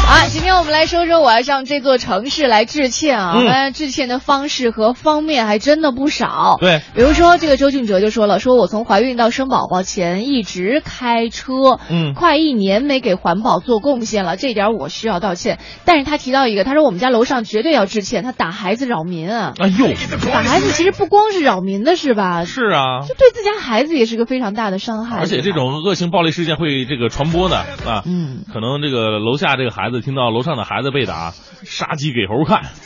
啊，今天我们来说说我要向这座城市来致歉啊！嗯那致歉的方式和方面还真的不少。对，比如说这个周俊哲就说了，说我从怀孕到生宝宝前一直开车，嗯快一年没给环保做贡献了，这点我需要道歉。但是他提到一个，他说我们家楼上绝对要致歉，他打孩子扰民啊，哎呦，打孩子其实不光是扰民的是吧？是啊，就对自家孩子也是个非常大的伤害。而且这种恶性暴力事件会这个传播的啊，嗯，可能这个楼下这个孩子听到楼上的孩子被打，杀鸡给猴看，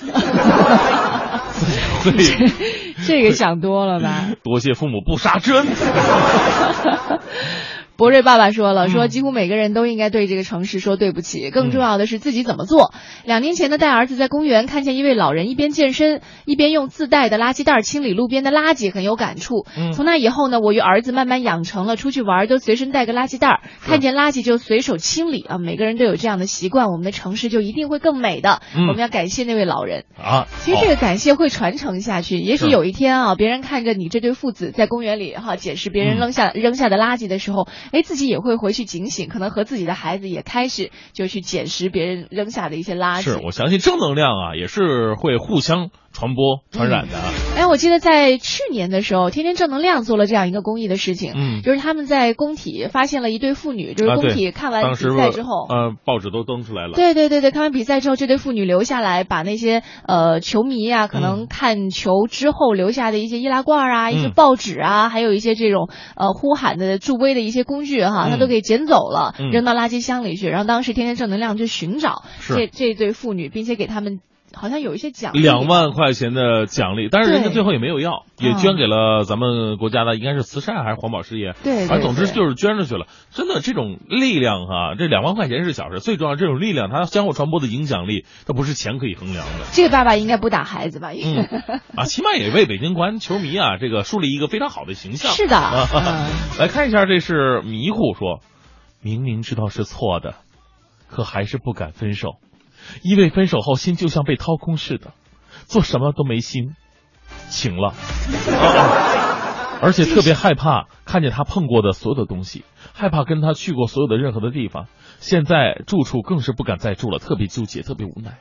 所以这个想多了吧？多谢父母不杀之恩。博瑞爸爸说了，说嗯几乎每个人都应该对这个城市说对不起，更重要的是自己怎么做。两年前呢，带儿子在公园看见一位老人一边健身一边用自带的垃圾袋清理路边的垃圾，很有感触。嗯从那以后呢，我与儿子慢慢养成了出去玩都随身带个垃圾袋，看见垃圾就随手清理啊。每个人都有这样的习惯，我们的城市就一定会更美的。嗯我们要感谢那位老人。啊，其实这个感谢会传承下去，也许有一天啊，别人看着你这对父子在公园里哈捡拾别人扔下、扔下的垃圾的时候，哎，自己也会回去警醒，可能和自己的孩子也开始就去捡拾别人扔下的一些垃圾。是我相信正能量啊，也是会互相传播传染的。哎，我记得在去年的时候，天天正能量做了这样一个公益的事情，嗯。就是他们在工体发现了一对妇女，就是啊，工，体看完比赛之后，呃，报纸都登出来了。对对对对，看完比赛之后，这对妇女留下来，把那些呃球迷啊，可能看球之后留下的一些易拉罐啊、一些嗯报纸啊，还有一些这种呃呼喊的助威的一些工具哈，嗯。他都给捡走了，嗯。扔到垃圾箱里去。然后当时天天正能量就寻找这这对妇女，并且给他们好像有一些奖励两万块钱的奖励，但是人家最后也没有要，也嗯捐给了咱们国家的，应该是慈善还是环保事业。对对反正总之就是捐出去了。真的，这种力量哈、这两万块钱是小事，最重要这种力量，它相互传播的影响力，它不是钱可以衡量的。这个爸爸应该不打孩子吧？啊，起码也为北京国安球迷啊，这个树立一个非常好的形象。是的啊 嗯来看一下，这是迷糊说，明明知道是错的，可还是不敢分手，因为分手后心就像被掏空似的，做什么都没心。情了，啊而且特别害怕看见他碰过的所有的东西，害怕跟他去过所有的任何的地方，现在住处更是不敢再住了，特别纠结，特别无奈。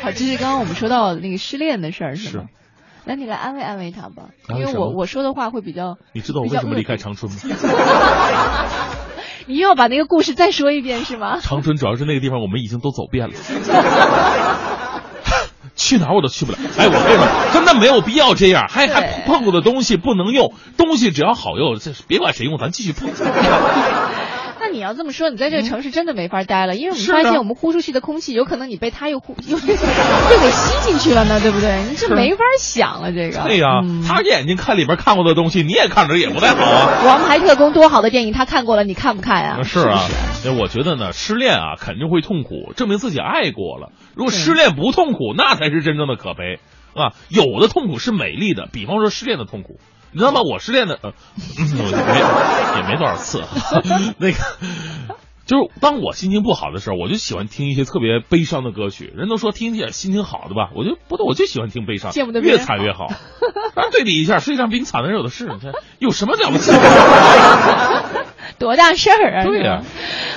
好，这是刚刚我们说到那个失恋的事儿，是是。吗？来，你来安慰安慰他吧，因为我我说的话会比较，你知道我为什么离开长春吗？你又要把那个故事再说一遍是吗？长春主要是那个地方我们已经都走遍了，去哪儿我都去不了。哎，我跟你说，真的没有必要这样，还还碰过的东西不能用，东西只要好用，这别管谁用，咱继续碰。那你要这么说，你在这个城市真的没法待了，因为我们发现我们呼出去的空气，有可能你被它又呼又 又给吸进去了呢，对不对？你这没法想了，这个。对呀、嗯他眼睛看里边看过的东西，你也看着也不太好啊。王牌特工多好的电影，他看过了，你看不看啊？是啊不，我觉得呢，失恋啊肯定会痛苦，证明自己爱过了。如果失恋不痛苦，那才是真正的可悲啊。有的痛苦是美丽的，比方说失恋的痛苦，你知道吗？我失恋的，呃，嗯没也没多少次，那个。就是当我心情不好的时候，我就喜欢听一些特别悲伤的歌曲。人都说听点心情好的吧，我就不对，我就喜欢听悲伤，得越惨越好。啊，对比一下，世界上比你惨的人有的是，你看有什么了不起？多大事儿啊！对呀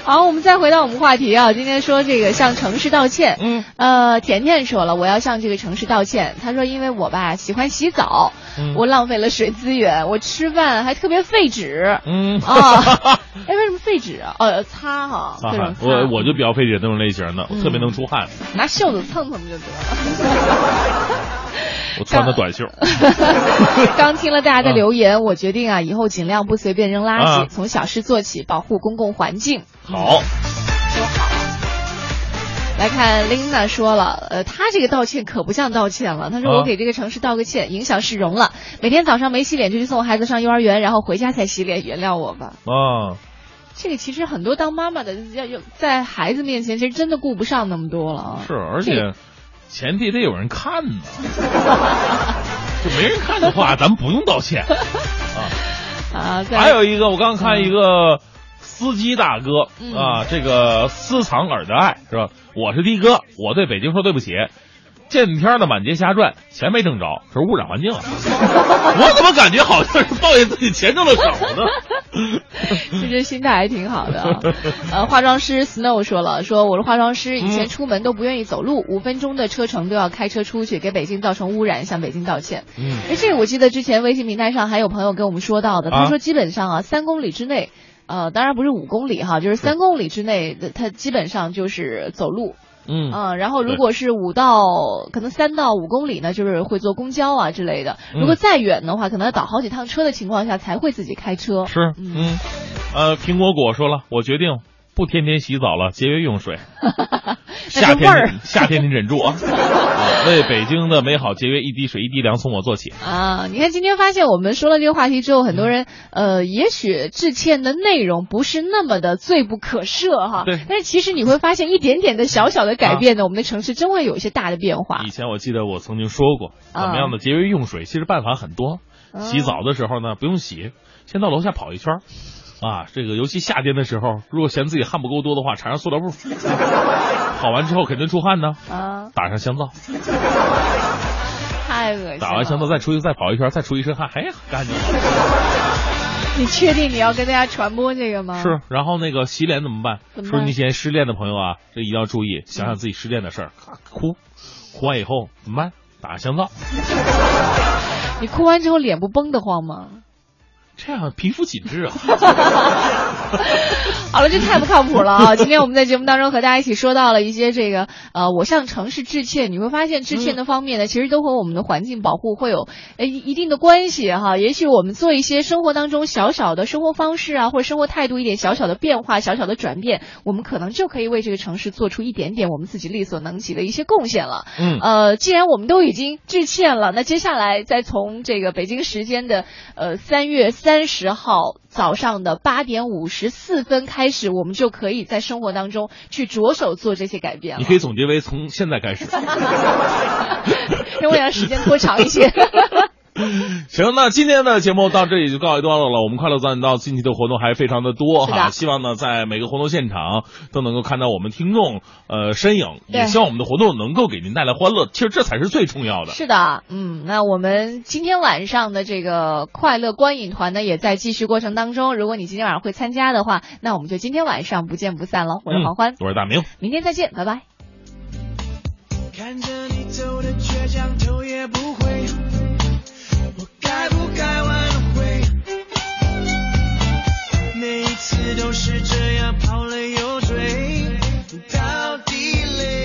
好，我们再回到我们话题啊，今天说这个向城市道歉。嗯，呃，甜甜说了，我要向这个城市道歉。她说，因为我吧喜欢洗澡，嗯我浪费了水资源，我吃饭还特别费纸。嗯啊，哎，为什么费纸啊？呃，擦哈，各。我我就比较费纸那种类型的，我嗯特别能出汗，拿袖子蹭蹭不就得了。我穿的短袖。刚听了大家的留言，我决定啊，以后尽量不随便扔垃圾，啊从小事做起，保护公共环境。好，说好。来看 Lina 说了，呃，她这个道歉可不像道歉了。她说啊我给这个城市道个歉，影响市容了。每天早上没洗脸就去送孩子上幼儿园，然后回家才洗脸，原谅我吧。啊，这个其实很多当妈妈的要要在孩子面前，其实真的顾不上那么多了啊。是，而且前提得有人看呢。就没人看的话，咱们不用道歉。啊，啊还有一个，我刚看一个司机大哥、嗯啊，这个私藏耳的爱是吧？我是的哥，我对北京说对不起。这几天的满街瞎转，钱没挣着，可是污染环境了。我怎么感觉好像是抱怨自己钱挣的少呢？其实心态还挺好的啊。呃，化妆师 Snow 说了，说我是化妆师，以前出门都不愿意走路，五分钟的车程都要开车出去，给北京造成污染，向北京道歉。嗯，哎，这个我记得之前微信平台上还有朋友跟我们说到的，啊他说基本上啊，三公里之内，呃，当然不是五公里哈，就是三公里之内的，他基本上就是走路。嗯嗯，然后如果是五到可能三到五公里呢，就是会坐公交啊之类的。如果嗯再远的话，可能要倒好几趟车的情况下才会自己开车。是，嗯嗯，呃，苹果果说了，我决定不天天洗澡了，节约用水。夏天，夏天你忍住啊！啊为北京的美好节约一滴水一滴粮，从我做起。啊，你看今天发现我们说了这个话题之后，很多人呃，也许致歉的内容不是那么的罪不可赦哈，对但是其实你会发现一点点的小小的改变呢，我们的城市真会有一些大的变化以。前我记得我曾经说过，怎么样的节约用水，其实办法很多。洗澡的时候呢，不用洗，先到楼下跑一圈儿。啊，这个尤其夏天的时候，如果嫌自己汗不够多的话，缠上塑料布，跑完之后肯定出汗呢。啊，打上香皂，太恶心了。打完香皂再出去再跑一圈，再出一身汗，哎，干净了。你确定你要跟大家传播这个吗？是，然后那个洗脸怎么办？怎么办说那些失恋的朋友啊，这一定要注意，想想自己失恋的事儿，哭，哭完以后怎么办？打香皂，你哭完之后脸不崩得慌吗？这样皮肤紧致啊。好了，这太不靠谱了啊！今天我们在节目当中和大家一起说到了一些这个呃，我向城市致歉。你会发现致歉的方面呢，其实都和我们的环境保护会有呃一一定的关系哈。也许我们做一些生活当中小小的生活方式啊，或者生活态度一点小小的变化、小小的转变，我们可能就可以为这个城市做出一点点我们自己力所能及的一些贡献了。嗯呃，既然我们都已经致歉了，那接下来再从这个北京时间的呃三月三十号早上的八点五十四分开始，我们就可以在生活当中去着手做这些改变了。你可以总结为从现在开始。因为让时间拖长一些。行，那今天的节目到这里就告一段落了。我们快乐早点到近期的活动还非常的多的哈，希望呢在每个活动现场都能够看到我们听众呃身影，也希望我们的活动能够给您带来欢乐。其实这才是最重要的。是的，嗯，那我们今天晚上的这个快乐观影团呢，也在继续过程当中。如果你今天晚上会参加的话，那我们就今天晚上不见不散了。我是黄欢，嗯我是大明。明天再见，拜拜。看着你走的倔强，头也不回。该不该挽回每一次都是这样跑了又追到底累